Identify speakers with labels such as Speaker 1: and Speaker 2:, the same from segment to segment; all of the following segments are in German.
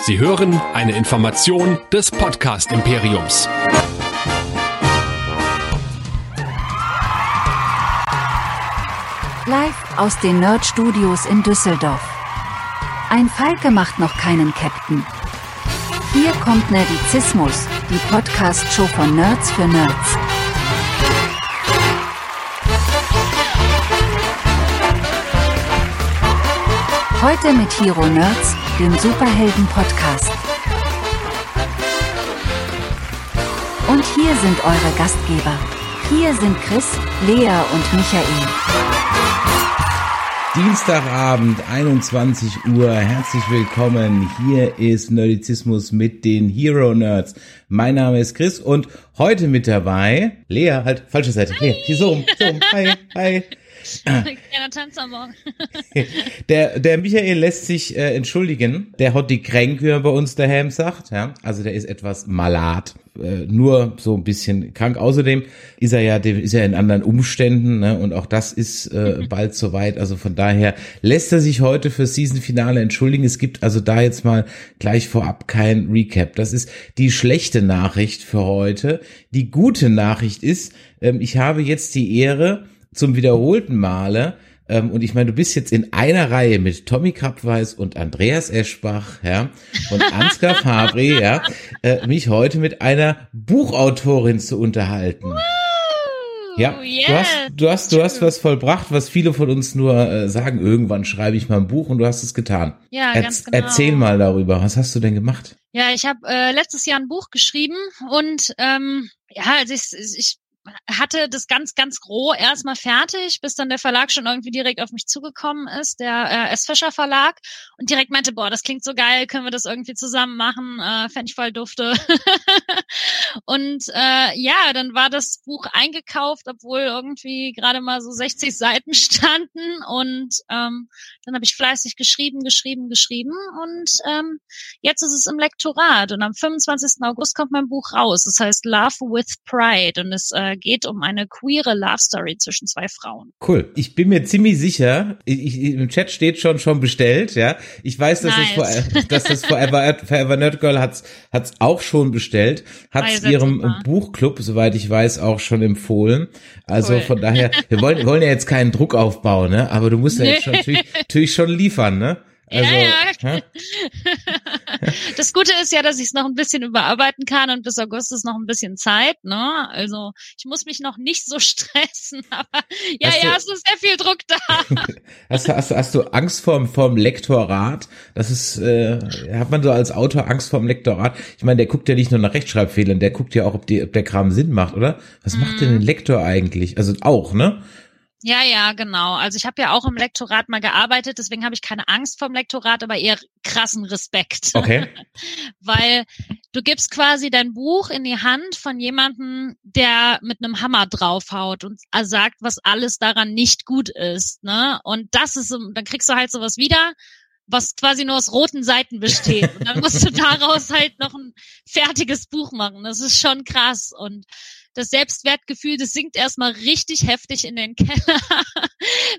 Speaker 1: Sie hören eine Information des Podcast Imperiums.
Speaker 2: Live aus den Nerd Studios in Düsseldorf. Ein Falke macht noch keinen Captain. Hier kommt Nerdizismus, die Podcast-Show von Nerds für Nerds. Heute mit Hero Nerds, dem Superhelden-Podcast. Und hier sind eure Gastgeber. Hier sind Chris, Lea und Michael.
Speaker 3: Dienstagabend, 21 Uhr. Herzlich willkommen. Hier ist Nerdizismus mit den Hero Nerds. Mein Name ist Chris und heute mit dabei Lea, halt, falsche Seite. Lea, hier so rum, so rum. Hi, hi.
Speaker 4: Kleiner Tanz am Morgen.
Speaker 3: Der, der Michael lässt sich äh, entschuldigen. Der hat die Kränke, wie bei uns daheim sagt. Ja? Also der ist etwas malat. Äh, nur so ein bisschen krank. Außerdem ist er ja, ist er in anderen Umständen ne? und auch das ist äh, bald soweit. Also von daher lässt er sich heute für Season-Finale entschuldigen. Es gibt also da jetzt mal gleich vorab kein Recap. Das ist die schlechte Nachricht für heute. Die gute Nachricht ist, ähm, ich habe jetzt die Ehre, zum wiederholten Male. Ähm, und ich meine, du bist jetzt in einer Reihe mit Tommy Krabweis und Andreas Eschbach, ja, und Ansgar Fabri, ja, äh, mich heute mit einer Buchautorin zu unterhalten. Ja,
Speaker 4: yes,
Speaker 3: du hast, du hast, du hast was vollbracht, was viele von uns nur äh, sagen, irgendwann schreibe ich mal ein Buch und du hast es getan.
Speaker 4: Ja,
Speaker 3: Erz-
Speaker 4: ganz genau.
Speaker 3: Erzähl mal darüber, was hast du denn gemacht?
Speaker 4: Ja, ich habe äh, letztes Jahr ein Buch geschrieben und ähm, ja, also ich, ich hatte das ganz, ganz groh erstmal fertig, bis dann der Verlag schon irgendwie direkt auf mich zugekommen ist, der äh, S. Fischer Verlag, und direkt meinte, boah, das klingt so geil, können wir das irgendwie zusammen machen, äh, fände ich voll dufte. und äh, ja, dann war das Buch eingekauft, obwohl irgendwie gerade mal so 60 Seiten standen und ähm, dann habe ich fleißig geschrieben, geschrieben, geschrieben und ähm, jetzt ist es im Lektorat und am 25. August kommt mein Buch raus. Das heißt Love with Pride und es äh, geht um eine queere Love Story zwischen zwei Frauen.
Speaker 3: Cool. Ich bin mir ziemlich sicher, ich, ich, im Chat steht schon schon bestellt, ja. Ich weiß, dass
Speaker 4: Nice.
Speaker 3: es vor, dass das Forever, Forever Nerd Girl hat's hat's auch schon bestellt, hat's
Speaker 4: seid
Speaker 3: ihrem
Speaker 4: super.
Speaker 3: Buchclub, soweit ich weiß, auch schon empfohlen. Also
Speaker 4: Cool.
Speaker 3: von daher, wir wollen, wir wollen ja jetzt keinen Druck aufbauen, ne? Aber du musst ja jetzt schon, natürlich, natürlich schon liefern, ne? Also,
Speaker 4: ja,
Speaker 3: hä?
Speaker 4: Das Gute ist ja, dass ich es noch ein bisschen überarbeiten kann und bis August ist noch ein bisschen Zeit. Ne? Also ich muss mich noch nicht so stressen, aber ja,
Speaker 3: Hast du-
Speaker 4: ja, es ist sehr viel Druck da.
Speaker 3: Hast du, hast du, hast du Angst vorm, vorm Lektorat? Das ist, äh, hat man so als Autor Angst vorm Lektorat? Ich meine, der guckt ja nicht nur nach Rechtschreibfehlern, der guckt ja auch, ob, die, ob der Kram Sinn macht, oder? Was macht denn ein Lektor eigentlich? Also auch, ne?
Speaker 4: Ja, ja, genau. Also ich habe ja auch im Lektorat mal gearbeitet, deswegen habe ich keine Angst vorm Lektorat, aber eher krassen Respekt.
Speaker 3: Okay.
Speaker 4: Weil du gibst quasi dein Buch in die Hand von jemandem, der mit einem Hammer draufhaut und sagt, was alles daran nicht gut ist. Ne? Und das ist, dann kriegst du halt sowas wieder, was quasi nur aus roten Seiten besteht. Und dann musst du daraus halt noch ein fertiges Buch machen. Das ist schon krass. Und das Selbstwertgefühl, das sinkt erstmal richtig heftig in den Keller,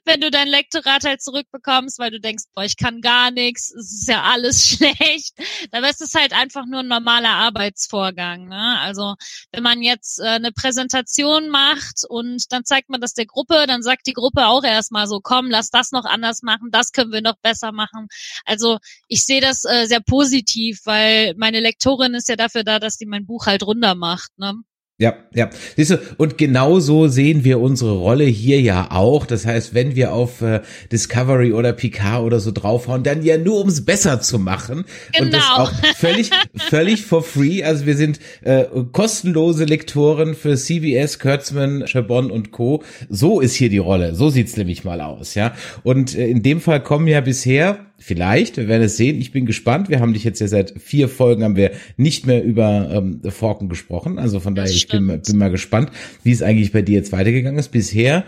Speaker 4: wenn du dein Lektorat halt zurückbekommst, weil du denkst, boah, ich kann gar nichts, es ist ja alles schlecht. Dabei ist es halt einfach nur ein normaler Arbeitsvorgang. Ne? Also wenn man jetzt äh, eine Präsentation macht und dann zeigt man das der Gruppe, dann sagt die Gruppe auch erstmal so, komm, lass das noch anders machen, das können wir noch besser machen. Also ich sehe das äh, sehr positiv, weil meine Lektorin ist ja dafür da, dass die mein Buch halt runter macht. Ne?
Speaker 3: Ja, ja. Siehst du, und genau so sehen wir unsere Rolle hier ja auch. Das heißt, wenn wir auf äh, Discovery oder Picard oder so draufhauen, dann ja nur ums besser zu machen. Und das
Speaker 4: Genau.
Speaker 3: auch völlig, völlig for free. Also wir sind äh, kostenlose Lektoren für CBS, Kurtzman, Chabon und Co. So ist hier die Rolle. So sieht's nämlich mal aus, ja. Und äh, in dem Fall kommen ja bisher Vielleicht, wir werden es sehen. Ich bin gespannt. Wir haben dich jetzt ja seit vier Folgen haben wir nicht mehr über ähm, Forken gesprochen. Also von daher, ich bin, bin mal gespannt, wie es eigentlich bei dir jetzt weitergegangen ist. Bisher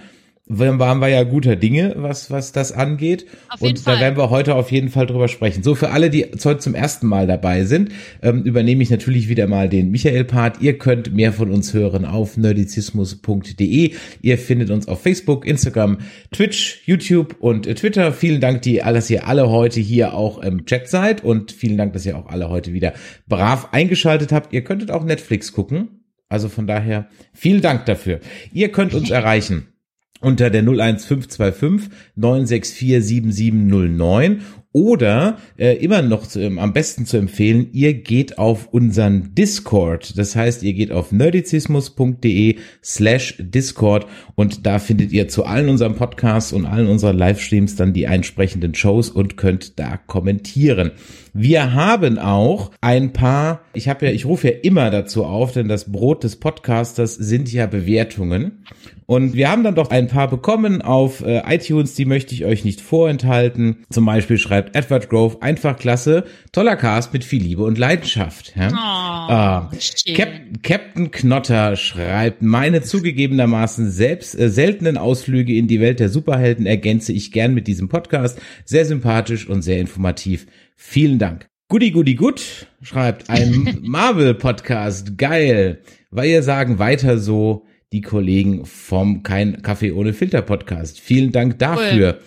Speaker 3: waren wir ja guter Dinge, was, was das angeht.
Speaker 4: Auf
Speaker 3: und da werden wir heute auf jeden Fall drüber sprechen. So, für alle, die heute zum ersten Mal dabei sind, ähm, übernehme ich natürlich wieder mal den Michael-Part. Ihr könnt mehr von uns hören auf nerdizismus.de. Ihr findet uns auf Facebook, Instagram, Twitch, YouTube und äh, Twitter. Vielen Dank, die, dass ihr alle heute hier auch im Chat seid und vielen Dank, dass ihr auch alle heute wieder brav eingeschaltet habt. Ihr könntet auch Netflix gucken. Also von daher vielen Dank dafür. Ihr könnt uns erreichen unter der 01525 964 7709 oder äh, immer noch zu, ähm, am besten zu empfehlen, ihr geht auf unseren Discord. Das heißt, ihr geht auf nerdizismus.de slash Discord und da findet ihr zu allen unseren Podcasts und allen unseren Livestreams dann die entsprechenden Shows und könnt da kommentieren. Wir haben auch ein paar, ich habe ja, ich rufe ja immer dazu auf, denn das Brot des Podcasters sind ja Bewertungen. Und wir haben dann doch ein paar bekommen auf äh, iTunes, die möchte ich euch nicht vorenthalten. Zum Beispiel schreibt Edward Grove, einfach klasse, toller Cast mit viel Liebe und Leidenschaft. Ja?
Speaker 4: Oh, schön.
Speaker 3: Cap Captain Knotter schreibt, meine zugegebenermaßen selbst äh, seltenen Ausflüge in die Welt der Superhelden ergänze ich gern mit diesem Podcast. Sehr sympathisch und sehr informativ. Vielen Dank. Goody Goody Good schreibt, ein Marvel-Podcast, geil. Weil ihr sagen weiter so die Kollegen vom Kein Kaffee ohne Filter Podcast. Vielen Dank dafür.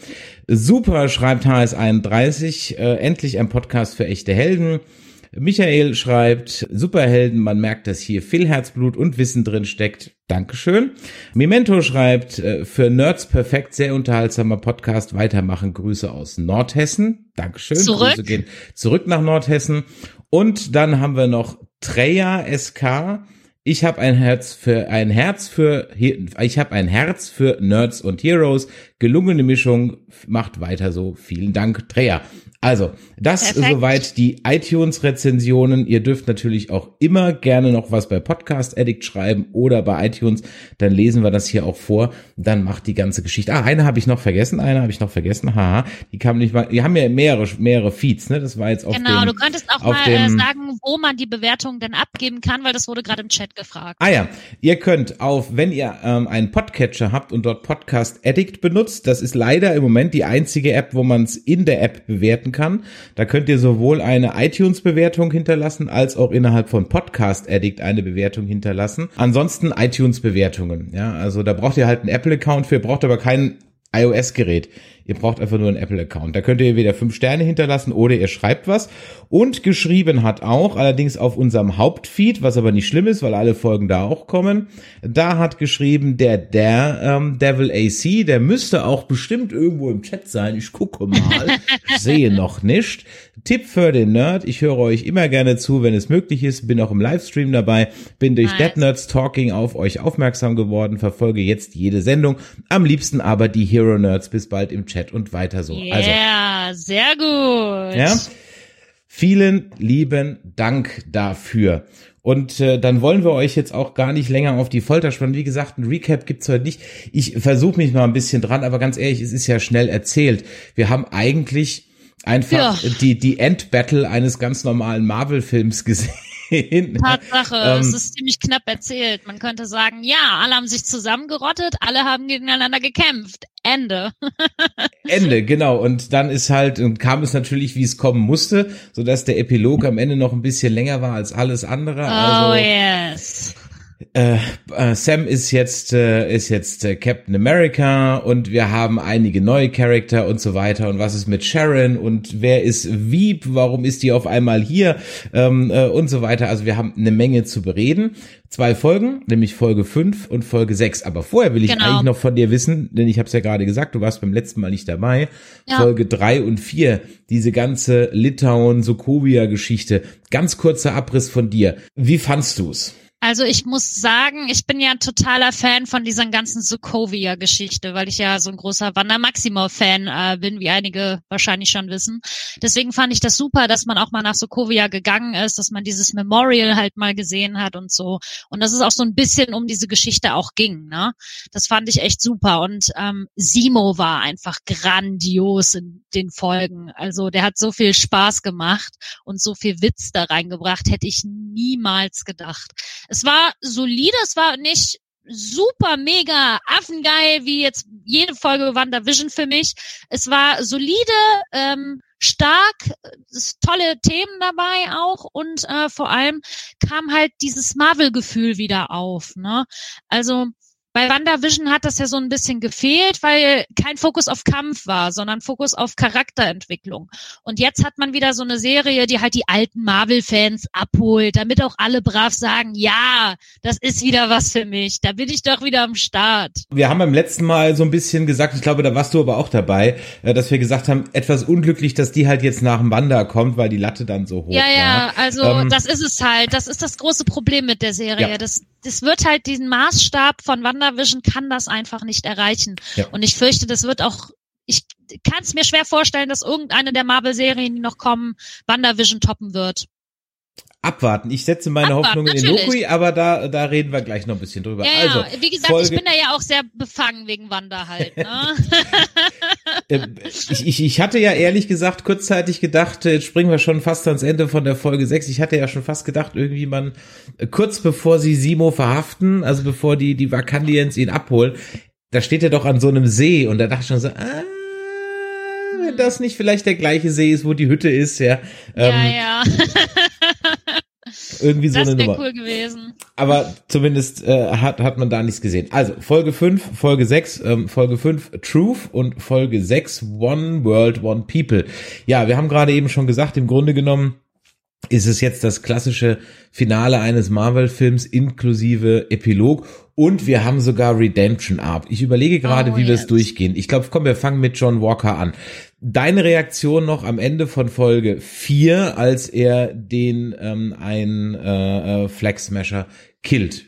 Speaker 3: Super, schreibt HS31, äh, endlich ein Podcast für echte Helden. Michael schreibt, Superhelden, man merkt, dass hier viel Herzblut und Wissen drin steckt. Dankeschön. Memento schreibt, äh, für Nerds perfekt, sehr unterhaltsamer Podcast. Weitermachen. Grüße aus Nordhessen. Dankeschön.
Speaker 4: Zurück.
Speaker 3: Grüße gehen zurück nach Nordhessen. Und dann haben wir noch Treya SK. Ich habe ein Herz für ein Herz für ich habe ein Herz für Nerds und Heroes. Gelungene Mischung macht weiter so. Vielen Dank, Treya. Also, das
Speaker 4: Perfekt.
Speaker 3: soweit die iTunes-Rezensionen. Ihr dürft natürlich auch immer gerne noch was bei Podcast Addict schreiben oder bei iTunes. Dann lesen wir das hier auch vor. Dann macht die ganze Geschichte. Ah, eine habe ich noch vergessen. Eine habe ich noch vergessen. Haha. Die kam nicht mal. Die haben ja mehrere, mehrere Feeds, ne? Das war jetzt auf
Speaker 4: Genau,
Speaker 3: dem,
Speaker 4: du könntest auch mal äh,
Speaker 3: dem-
Speaker 4: sagen, wo man die Bewertung denn abgeben kann, weil das wurde gerade im Chat gefragt.
Speaker 3: Ah ja, ihr könnt auf, wenn ihr ähm, einen Podcatcher habt und dort Podcast Addict benutzt, das ist leider im Moment die einzige App, wo man es in der App bewerten kann. Da könnt ihr sowohl eine iTunes-Bewertung hinterlassen, als auch innerhalb von Podcast Addict eine Bewertung hinterlassen. Ansonsten iTunes-Bewertungen. Ja, also da braucht ihr halt einen Apple-Account für, braucht aber kein iOS-Gerät. Ihr braucht einfach nur einen Apple-Account. Da könnt ihr wieder fünf Sterne hinterlassen oder ihr schreibt was. Und geschrieben hat auch, allerdings auf unserem Hauptfeed, was aber nicht schlimm ist, weil alle Folgen da auch kommen. Da hat geschrieben der der ähm, Devil AC, der müsste auch bestimmt irgendwo im Chat sein. Ich gucke mal, sehe noch nicht. Tipp für den Nerd, ich höre euch immer gerne zu, wenn es möglich ist, bin auch im Livestream dabei, bin durch
Speaker 4: Nice.
Speaker 3: Dead Nerds Talking auf euch aufmerksam geworden, verfolge jetzt jede Sendung, am liebsten aber die Hero Nerds, bis bald im Chat und weiter so. Also,
Speaker 4: Ja, sehr gut.
Speaker 3: ja, vielen lieben Dank dafür. Und äh, dann wollen wir euch jetzt auch gar nicht länger auf die Folter spannen. Wie gesagt, ein Recap gibt's heute nicht. Ich versuche mich mal ein bisschen dran, aber ganz ehrlich, es ist ja schnell erzählt. Wir haben eigentlich einfach
Speaker 4: Ja.
Speaker 3: die, die Endbattle eines ganz normalen Marvel-Films gesehen.
Speaker 4: Tatsache,
Speaker 3: Ähm,
Speaker 4: es ist ziemlich knapp erzählt. Man könnte sagen, ja, alle haben sich zusammengerottet, alle haben gegeneinander gekämpft. Ende.
Speaker 3: Ende, genau. Und dann ist halt, und kam es natürlich, wie es kommen musste, so dass der Epilog am Ende noch ein bisschen länger war als alles andere.
Speaker 4: Oh
Speaker 3: also,
Speaker 4: yes.
Speaker 3: Äh, äh, Sam ist jetzt äh, ist jetzt äh, Captain America und wir haben einige neue Charakter und so weiter und was ist mit Sharon und wer ist Veep, warum ist die auf einmal hier ähm, äh, und so weiter. Also wir haben eine Menge zu bereden. Zwei Folgen, nämlich Folge 5 und Folge 6. Aber vorher will ich
Speaker 4: Genau.
Speaker 3: eigentlich noch von dir wissen, denn ich habe es ja gerade gesagt, du warst beim letzten Mal nicht dabei.
Speaker 4: Ja.
Speaker 3: Folge 3 und 4, diese ganze Litauen-Sokovia-Geschichte. Ganz kurzer Abriss von dir. Wie fandst du's?
Speaker 4: Also ich muss sagen, ich bin ja ein totaler Fan von dieser ganzen Sokovia-Geschichte, weil ich ja so ein großer Wanda Maximoff-Fan äh, bin, wie einige wahrscheinlich schon wissen. Deswegen fand ich das super, dass man auch mal nach Sokovia gegangen ist, dass man dieses Memorial halt mal gesehen hat und so. Und dass es auch so ein bisschen um diese Geschichte auch ging. Ne? Das fand ich echt super. Und ähm, Simo war einfach grandios in den Folgen. Also der hat so viel Spaß gemacht und so viel Witz da reingebracht, hätte ich niemals gedacht. Es war solide, es war nicht super mega affengeil, wie jetzt jede Folge WandaVision für mich. Es war solide, ähm, stark, tolle Themen dabei auch und äh, vor allem kam halt dieses Marvel-Gefühl wieder auf. Ne? Also bei WandaVision hat das ja so ein bisschen gefehlt, weil kein Fokus auf Kampf war, sondern Fokus auf Charakterentwicklung. Und jetzt hat man wieder so eine Serie, die halt die alten Marvel-Fans abholt, damit auch alle brav sagen, ja, das ist wieder was für mich. Da bin ich doch wieder am Start.
Speaker 3: Wir haben beim letzten Mal so ein bisschen gesagt, ich glaube, da warst du aber auch dabei, äh, dass wir gesagt haben, etwas unglücklich, dass die halt jetzt nach dem Wanda kommt, weil die Latte dann so hoch
Speaker 4: Ja,
Speaker 3: war.
Speaker 4: ja, also ähm, das ist es halt. Das ist das große Problem mit der Serie. Ja. Das, das wird halt diesen Maßstab von WandaVision kann das einfach nicht erreichen. Ja. Und ich fürchte, das wird auch, ich kann es mir schwer vorstellen, dass irgendeine der Marvel-Serien, die noch kommen, WandaVision toppen wird.
Speaker 3: Abwarten. Ich setze meine
Speaker 4: Abwarten,
Speaker 3: Hoffnungen in Loki, aber da, da reden wir gleich noch ein bisschen drüber.
Speaker 4: Ja,
Speaker 3: also,
Speaker 4: ja. wie gesagt, Folge ich bin da ja auch sehr befangen wegen Wanda halt. Ne?
Speaker 3: ich, ich, ich hatte ja ehrlich gesagt kurzzeitig gedacht, jetzt springen wir schon fast ans Ende von der Folge 6. Ich hatte ja schon fast gedacht, irgendwie man, kurz bevor sie Simo verhaften, also bevor die, die Vakandiens ihn abholen, da steht er doch an so einem See und da dachte ich schon so, ah, wenn das nicht vielleicht der gleiche See ist, wo die Hütte ist, ja.
Speaker 4: Ähm, ja, ja.
Speaker 3: Irgendwie so
Speaker 4: das
Speaker 3: eine Nummer.
Speaker 4: cool gewesen.
Speaker 3: Aber zumindest äh, hat, hat man da nichts gesehen. Also, Folge 5, Folge 6, ähm, Folge 5 Truth und Folge 6 One World, One People. Ja, wir haben gerade eben schon gesagt, im Grunde genommen ist es jetzt das klassische Finale eines Marvel-Films inklusive Epilog und wir haben sogar Redemption Arc. Ich überlege gerade,
Speaker 4: Oh,
Speaker 3: wie wir es durchgehen. Ich glaube, komm, wir fangen mit John Walker an. Deine Reaktion noch am Ende von Folge 4, als er den ähm, ein äh, äh, Flag Smasher killt.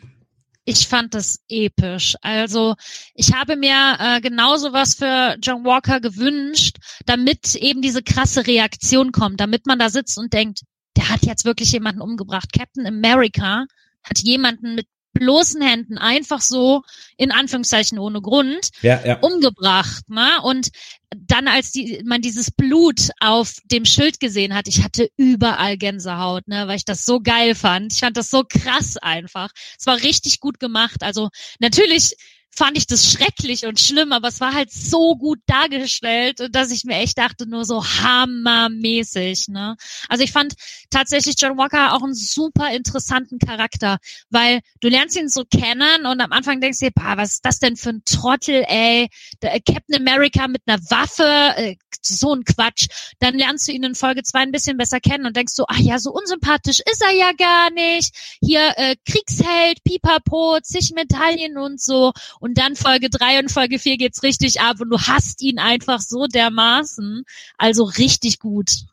Speaker 4: Ich fand das episch. Also ich habe mir äh, genauso was für John Walker gewünscht, damit eben diese krasse Reaktion kommt, damit man da sitzt und denkt, der hat jetzt wirklich jemanden umgebracht. Captain America hat jemanden mit bloßen Händen einfach so, in Anführungszeichen ohne Grund,
Speaker 3: Ja, ja.
Speaker 4: umgebracht. Ne? Und dann, als die, man dieses Blut auf dem Schild gesehen hat, ich hatte überall Gänsehaut, ne, weil ich das so geil fand. Ich fand das so krass einfach. Es war richtig gut gemacht. Also natürlich fand ich das schrecklich und schlimm, aber es war halt so gut dargestellt, dass ich mir echt dachte, nur so hammermäßig. Ne? Also ich fand tatsächlich John Walker auch einen super interessanten Charakter, weil du lernst ihn so kennen und am Anfang denkst du dir, bah, was ist das denn für ein Trottel, ey? Der äh, Captain America mit einer Waffe, äh, so ein Quatsch. Dann lernst du ihn in Folge zwei ein bisschen besser kennen und denkst so, ach ja, so unsympathisch ist er ja gar nicht. Hier äh, Kriegsheld, Pipapo, zig Medaillen und so. Und dann Folge drei und Folge vier geht's richtig ab und du hast ihn einfach so dermaßen. Also richtig gut.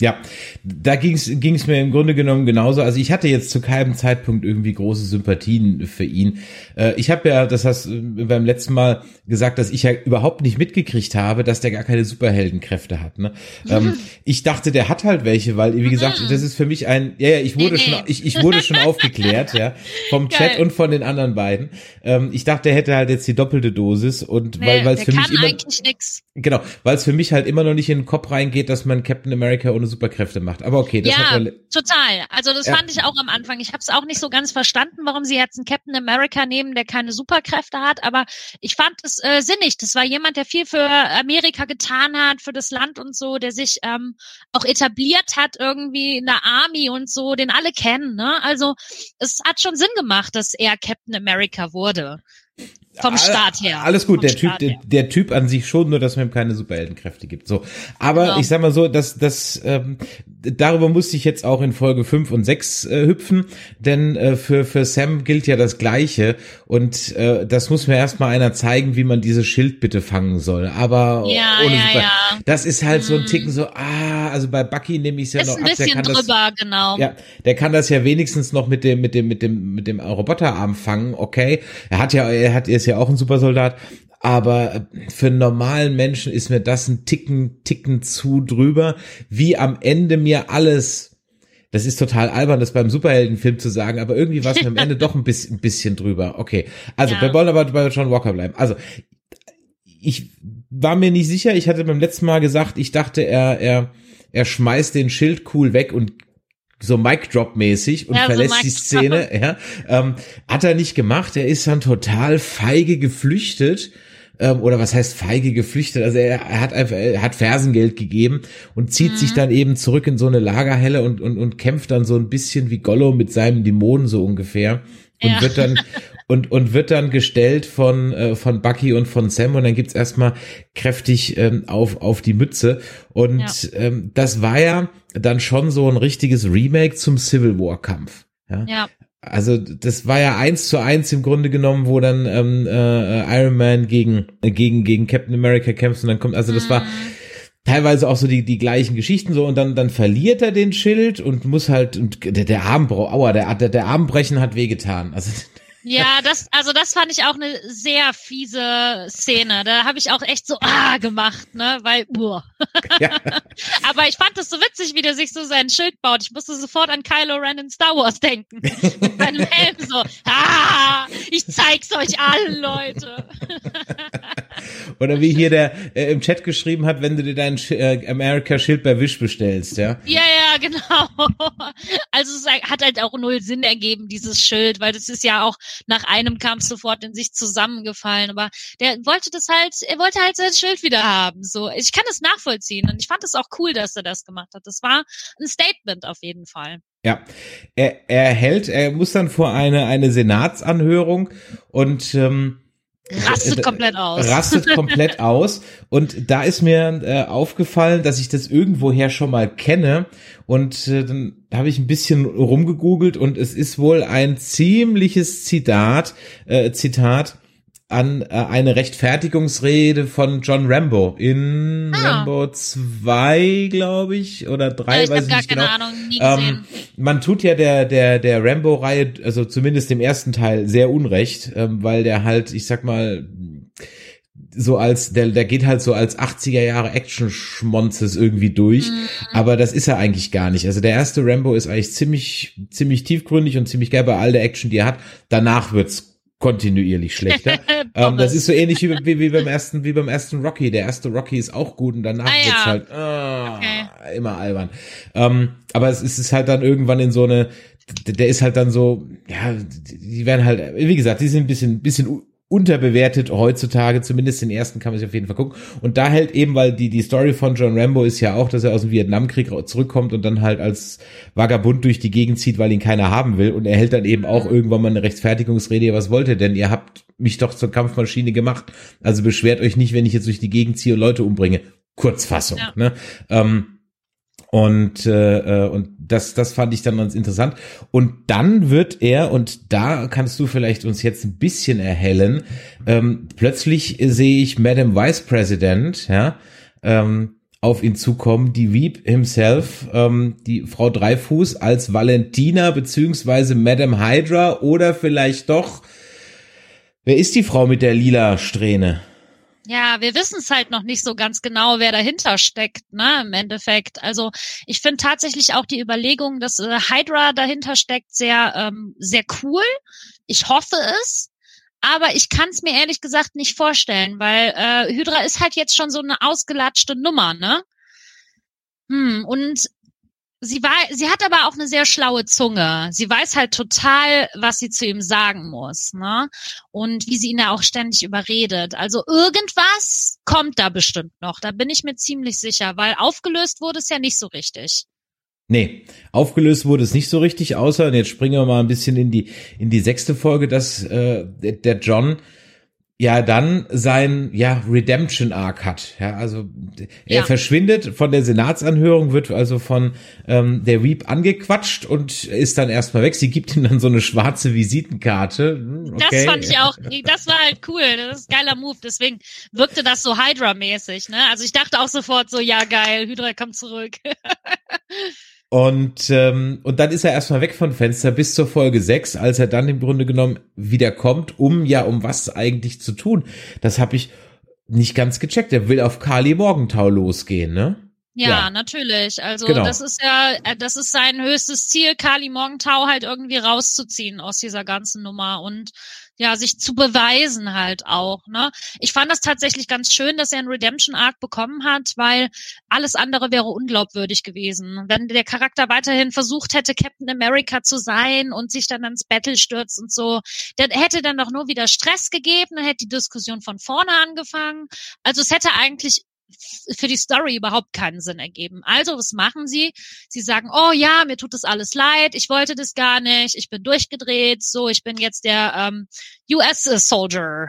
Speaker 3: Ja, da ging es mir im Grunde genommen genauso. Also ich hatte jetzt zu keinem Zeitpunkt irgendwie große Sympathien für ihn. Äh, ich habe ja, das hast du beim letzten Mal gesagt, dass ich ja überhaupt nicht mitgekriegt habe, dass der gar keine Superheldenkräfte hat. Ne? Ähm, ich dachte, der hat halt welche, weil wie gesagt, das ist für mich ein. Ja, ja, ich wurde schon, ich, ich wurde schon aufgeklärt, ja, vom Chat
Speaker 4: Geil.
Speaker 3: und von den anderen beiden. Ähm, ich dachte, er hätte halt jetzt die doppelte Dosis und weil
Speaker 4: Nee,
Speaker 3: weil es
Speaker 4: der
Speaker 3: für mich immer. Genau, weil es für mich halt immer noch nicht in den Kopf reingeht, dass man Captain America ohne Superkräfte macht. Aber okay, das
Speaker 4: ja,
Speaker 3: hat man,
Speaker 4: total. Also das
Speaker 3: Ja.
Speaker 4: fand ich auch am Anfang. Ich habe es auch nicht so ganz verstanden, warum sie jetzt einen Captain America nehmen, der keine Superkräfte hat. Aber ich fand es äh, sinnig. Das war jemand, der viel für Amerika getan hat, für das Land und so, der sich ähm, auch etabliert hat irgendwie in der Army und so, den alle kennen. Ne? Also es hat schon Sinn gemacht, dass er Captain America wurde. Vom Start her.
Speaker 3: Alles gut, der Typ,
Speaker 4: Start
Speaker 3: der,
Speaker 4: her.
Speaker 3: der Typ an sich schon, nur dass man ihm keine Superheldenkräfte gibt. So. Aber
Speaker 4: Genau.
Speaker 3: ich sag mal so, dass das ähm, darüber musste ich jetzt auch in Folge 5 und 6 äh, hüpfen, denn äh, für, für Sam gilt ja das Gleiche. Und äh, das muss mir erstmal einer zeigen, wie man dieses Schild bitte fangen soll. Aber
Speaker 4: Ja,
Speaker 3: ohne
Speaker 4: ja,
Speaker 3: Super.
Speaker 4: ja.
Speaker 3: Das ist halt so ein
Speaker 4: Mm.
Speaker 3: Ticken so, ah, also bei Bucky nehme ich es ja
Speaker 4: Ist
Speaker 3: noch
Speaker 4: ein
Speaker 3: ab, der
Speaker 4: bisschen
Speaker 3: kann das.
Speaker 4: drüber, genau.
Speaker 3: Ja, der kann das ja wenigstens noch mit dem mit dem mit dem mit dem Roboterarm fangen. Okay, er hat ja er hat er ist ja auch ein Supersoldat, aber äh, für einen normalen Menschen ist mir das ein Ticken Ticken zu drüber, wie am Ende mir alles das ist total albern, das beim Superheldenfilm zu sagen, aber irgendwie war es mir am Ende doch ein bisschen, ein bisschen drüber. Okay, also
Speaker 4: Ja.
Speaker 3: wir wollen aber bei John Walker bleiben. Also ich war mir nicht sicher. Ich hatte beim letzten Mal gesagt, ich dachte, er, er, er schmeißt den Schild cool weg und so Mic Drop mäßig und
Speaker 4: Ja, so
Speaker 3: verlässt
Speaker 4: Mic
Speaker 3: die Szene. Ja, ähm, hat er nicht gemacht. Er ist dann total feige geflüchtet ähm, oder was heißt feige geflüchtet? Also er, er hat einfach, er hat Fersengeld gegeben und zieht
Speaker 4: Mhm.
Speaker 3: sich dann eben zurück in so eine Lagerhelle und, und, und kämpft dann so ein bisschen wie Gollum mit seinem Dämonen so ungefähr und
Speaker 4: Ja.
Speaker 3: wird dann und und wird dann gestellt von äh, von Bucky und von Sam und dann gibt's erstmal kräftig ähm, auf auf die Mütze und
Speaker 4: Ja.
Speaker 3: ähm, das war ja dann schon so ein richtiges Remake zum Civil War Kampf. Ja?
Speaker 4: Ja,
Speaker 3: Also das war ja eins zu eins im Grunde genommen, wo dann ähm, äh, Iron Man gegen äh, gegen gegen Captain America kämpft und dann kommt also das war
Speaker 4: Mhm.
Speaker 3: teilweise auch so die die gleichen Geschichten so und dann dann verliert er den Schild und muss halt und der der Armbruch, aua, der der, der Armbrechen hat wehgetan. Also
Speaker 4: Ja, das, also das fand ich auch eine sehr fiese Szene. Da habe ich auch echt so ah gemacht, ne, weil uah.
Speaker 3: ja,
Speaker 4: Aber ich fand es so witzig, wie der sich so sein Schild baut. Ich musste sofort an Kylo Ren in Star Wars denken. Mit seinem Helm so, ah, ich zeig's euch allen, Leute.
Speaker 3: oder wie hier der äh, im Chat geschrieben hat, wenn du dir dein Sch äh, America Schild bei Wish bestellst, ja.
Speaker 4: Ja, ja, genau. Also es hat halt auch null Sinn ergeben, dieses Schild, weil das ist ja auch nach einem Kampf sofort in sich zusammengefallen. Aber der wollte das halt, er wollte halt sein Schild wieder haben. So, ich kann das nachvollziehen und ich fand es auch cool, dass er das gemacht hat. Das war ein Statement auf jeden Fall.
Speaker 3: Ja, er, er hält, er muss dann vor eine, eine Senatsanhörung und ähm,
Speaker 4: Rastet komplett aus.
Speaker 3: rastet komplett aus. Und da ist mir äh, aufgefallen, dass ich das irgendwoher schon mal kenne. Und äh, dann habe ich ein bisschen rumgegoogelt und es ist wohl ein ziemliches Zitat, äh, Zitat an äh, eine Rechtfertigungsrede von John Rambo in
Speaker 4: Ah.
Speaker 3: Rambo 2, glaube ich, oder 3,
Speaker 4: Ja, ich
Speaker 3: weiß ich
Speaker 4: gar
Speaker 3: nicht
Speaker 4: keine
Speaker 3: genau.
Speaker 4: Ahnung.
Speaker 3: Ähm, man tut ja der der der Rambo-Reihe, also zumindest dem ersten Teil, sehr unrecht, ähm, weil der halt, ich sag mal, so als der der geht halt so als 80er Jahre Action-Schmonzes irgendwie durch,
Speaker 4: Mhm.
Speaker 3: aber das ist er eigentlich gar nicht. Also der erste Rambo ist eigentlich ziemlich ziemlich tiefgründig und ziemlich geil bei all der Action, die er hat. Danach wird's kontinuierlich schlechter. ähm, das ist so ähnlich wie, wie, wie beim ersten wie beim ersten Rocky. Der erste Rocky ist auch gut und danach
Speaker 4: Ah, ja.
Speaker 3: wird's halt ah,
Speaker 4: Okay.
Speaker 3: immer albern. Ähm, aber es ist halt dann irgendwann in so eine, der ist halt dann so, ja, die werden halt, wie gesagt, die sind ein bisschen, bisschen unterbewertet heutzutage, zumindest den ersten kann man sich auf jeden Fall gucken. Und da hält eben, weil die, die Story von John Rambo ist ja auch, dass er aus dem Vietnamkrieg zurückkommt und dann halt als Vagabund durch die Gegend zieht, weil ihn keiner haben will. Und er hält dann eben auch irgendwann mal eine Rechtfertigungsrede, was wollt ihr denn? Ihr habt mich doch zur Kampfmaschine gemacht. Also beschwert euch nicht, wenn ich jetzt durch die Gegend ziehe und Leute umbringe. Kurzfassung.
Speaker 4: Ja.
Speaker 3: Ne? Ähm, und äh, äh, und das das fand ich dann ganz interessant. Und dann wird er und da kannst du vielleicht uns jetzt ein bisschen erhellen ähm, plötzlich sehe ich Madam Vice President ja ähm, auf ihn zukommen die Weep himself ähm, die Frau Dreifuß als Valentina beziehungsweise Madam Hydra oder vielleicht doch wer ist die Frau mit der lila Strähne
Speaker 4: Ja, wir wissen es halt noch nicht so ganz genau, wer dahinter steckt, ne, im Endeffekt. Also ich finde tatsächlich auch die Überlegung, dass äh, Hydra dahinter steckt, sehr, ähm, sehr cool. Ich hoffe es. Aber ich kann es mir ehrlich gesagt nicht vorstellen, weil äh, Hydra ist halt jetzt schon so eine ausgelatschte Nummer, ne? Hm, und sie war, sie hat aber auch eine sehr schlaue Zunge. Sie weiß halt total, was sie zu ihm sagen muss, ne? Und wie sie ihn ja auch ständig überredet. Also irgendwas kommt da bestimmt noch. Da bin ich mir ziemlich sicher, weil aufgelöst wurde es ja nicht so richtig.
Speaker 3: Nee, aufgelöst wurde es nicht so richtig, außer, und jetzt springen wir mal ein bisschen in die, in die sechste Folge, dass äh, der der John ja dann sein ja Redemption Arc hat. Ja, also er
Speaker 4: Ja.
Speaker 3: verschwindet von der Senatsanhörung, wird also von ähm, der Weep angequatscht und ist dann erstmal weg. Sie gibt ihm dann so eine schwarze Visitenkarte. Hm,
Speaker 4: Das
Speaker 3: Okay.
Speaker 4: fand ich auch, das war halt cool. Das ist ein geiler Move. Deswegen wirkte das so Hydra-mäßig, ne? Also ich dachte auch sofort so, ja geil, Hydra kommt zurück.
Speaker 3: Und, ähm, und dann ist er erstmal weg von Fenster bis zur Folge 6, als er dann im Grunde genommen wieder kommt, um ja, um was eigentlich zu tun. Das habe ich nicht ganz gecheckt. Er will auf Kali Morgenthau losgehen, ne?
Speaker 4: Ja,
Speaker 3: Ja.
Speaker 4: natürlich. Also
Speaker 3: Genau.
Speaker 4: das ist ja, äh, das ist sein höchstes Ziel, Kali Morgenthau halt irgendwie rauszuziehen aus dieser ganzen Nummer und ja, sich zu beweisen halt auch. Ne? Ich fand das tatsächlich ganz schön, dass er einen Redemption Arc bekommen hat, weil alles andere wäre unglaubwürdig gewesen. Wenn der Charakter weiterhin versucht hätte, Captain America zu sein und sich dann ins Battle stürzt und so, der hätte dann doch nur wieder Stress gegeben, dann hätte die Diskussion von vorne angefangen. Also es hätte eigentlich für die Story überhaupt keinen Sinn ergeben. Also, was machen sie? Sie sagen, oh ja, mir tut das alles leid, ich wollte das gar nicht, ich bin durchgedreht, so, ich bin jetzt der ähm, US-Soldier.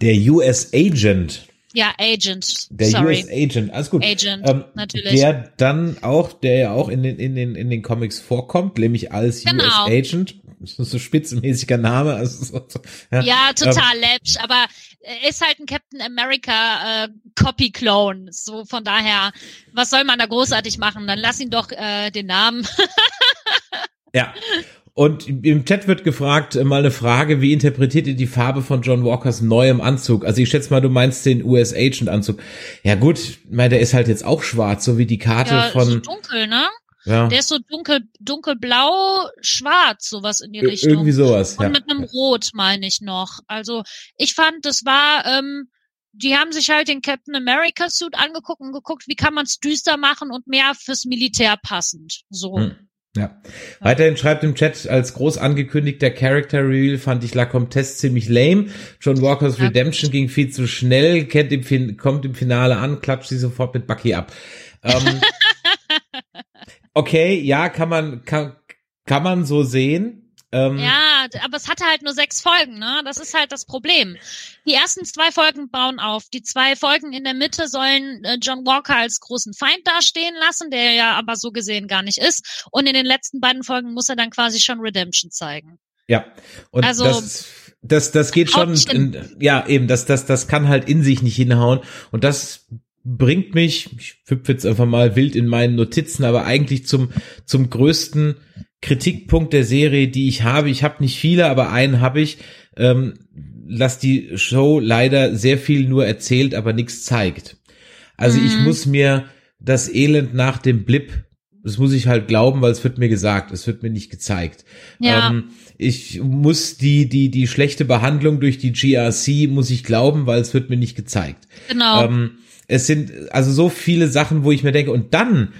Speaker 3: Der US Agent,
Speaker 4: Ja, Agent.
Speaker 3: der
Speaker 4: Sorry.
Speaker 3: US Agent, alles gut.
Speaker 4: Agent,
Speaker 3: Ähm,
Speaker 4: natürlich.
Speaker 3: Der dann auch, der ja auch in den, in den, in den Comics vorkommt, nämlich als
Speaker 4: Genau.
Speaker 3: US Agent. Das ist so spitzenmäßiger Name. Also so, so,
Speaker 4: ja, total
Speaker 3: Ähm,
Speaker 4: läppsch, aber er ist halt ein Captain America äh, Copy Clone. So von daher, was soll man da großartig machen? Dann lass ihn doch äh, den Namen.
Speaker 3: Ja. Und im Chat wird gefragt, äh, mal eine Frage, wie interpretiert ihr die Farbe von John Walkers neuem Anzug? Also ich schätze mal, du meinst den US Agent Anzug. Ja gut, ich meine, der ist halt jetzt auch schwarz, so wie die Karte
Speaker 4: ja, so
Speaker 3: von,
Speaker 4: dunkel, ne?
Speaker 3: Ja,
Speaker 4: Der ist so dunkel, dunkelblau, schwarz, sowas in die
Speaker 3: ir-
Speaker 4: Richtung.
Speaker 3: irgendwie sowas,
Speaker 4: Und
Speaker 3: ja.
Speaker 4: mit einem Rot, meine ich noch. Also ich fand, das war, ähm, die haben sich halt den Captain America Suit angeguckt und geguckt, wie kann man es düster machen und mehr fürs Militär passend. So.
Speaker 3: Hm. Ja. Weiterhin schreibt im Chat, als groß angekündigter Character Reveal fand ich La Comtesse ziemlich lame. John Walkers
Speaker 4: Ja.
Speaker 3: Redemption ging viel zu schnell, kennt im fin kommt im Finale an, klatscht sie sofort mit Bucky ab. Ähm, okay, ja, kann man, kann, kann man so sehen. Ähm,
Speaker 4: Ja, aber es hatte halt nur sechs Folgen, ne? Das ist halt das Problem. Die ersten zwei Folgen bauen auf. Die zwei Folgen in der Mitte sollen äh, John Walker als großen Feind dastehen lassen, der ja aber so gesehen gar nicht ist. Und in den letzten beiden Folgen muss er dann quasi schon Redemption zeigen.
Speaker 3: Ja, und
Speaker 4: Also-
Speaker 3: das, das, das geht schon, in, ja, eben, das, das, das kann halt in sich nicht hinhauen. Und das bringt mich, ich hüpfe jetzt einfach mal wild in meinen Notizen, aber eigentlich zum, zum größten Kritikpunkt der Serie, die ich habe. Ich habe nicht viele, aber einen habe ich, ähm, dass die Show leider sehr viel nur erzählt, aber nichts zeigt. Also ich
Speaker 4: Mhm.
Speaker 3: muss mir das Elend nach dem Blip, das muss ich halt glauben, weil es wird mir gesagt, es wird mir nicht gezeigt.
Speaker 4: Ja.
Speaker 3: Ähm, ich muss die, die, die schlechte Behandlung durch die GRC muss ich glauben, weil es wird mir nicht gezeigt.
Speaker 4: Genau.
Speaker 3: Ähm, es sind also so viele Sachen, wo ich mir denke, und dann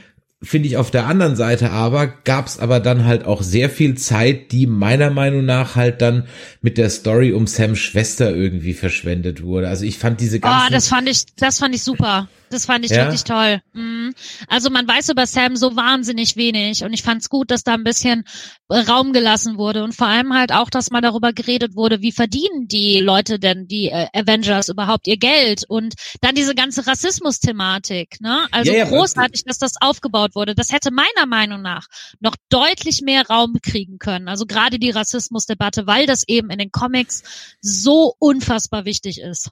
Speaker 3: finde ich auf der anderen Seite aber, gab es aber dann halt auch sehr viel Zeit, die meiner Meinung nach halt dann mit der Story um Sams Schwester irgendwie verschwendet wurde. Also ich fand diese ganzen...
Speaker 4: Oh, das fand ich, das fand ich super. Das fand ich
Speaker 3: Ja?
Speaker 4: wirklich toll. Also man weiß über Sam so wahnsinnig wenig und ich fand es gut, dass da ein bisschen äh, Raum gelassen wurde und vor allem halt auch, dass mal darüber geredet wurde, wie verdienen die Leute denn, die äh, Avengers überhaupt ihr Geld und dann diese ganze Rassismus-Thematik. Ne? Also
Speaker 3: ja,
Speaker 4: großartig, dass das aufgebaut wurde. Das hätte meiner Meinung nach noch deutlich mehr Raum kriegen können. Also gerade die Rassismusdebatte, weil das eben in den Comics so unfassbar wichtig ist.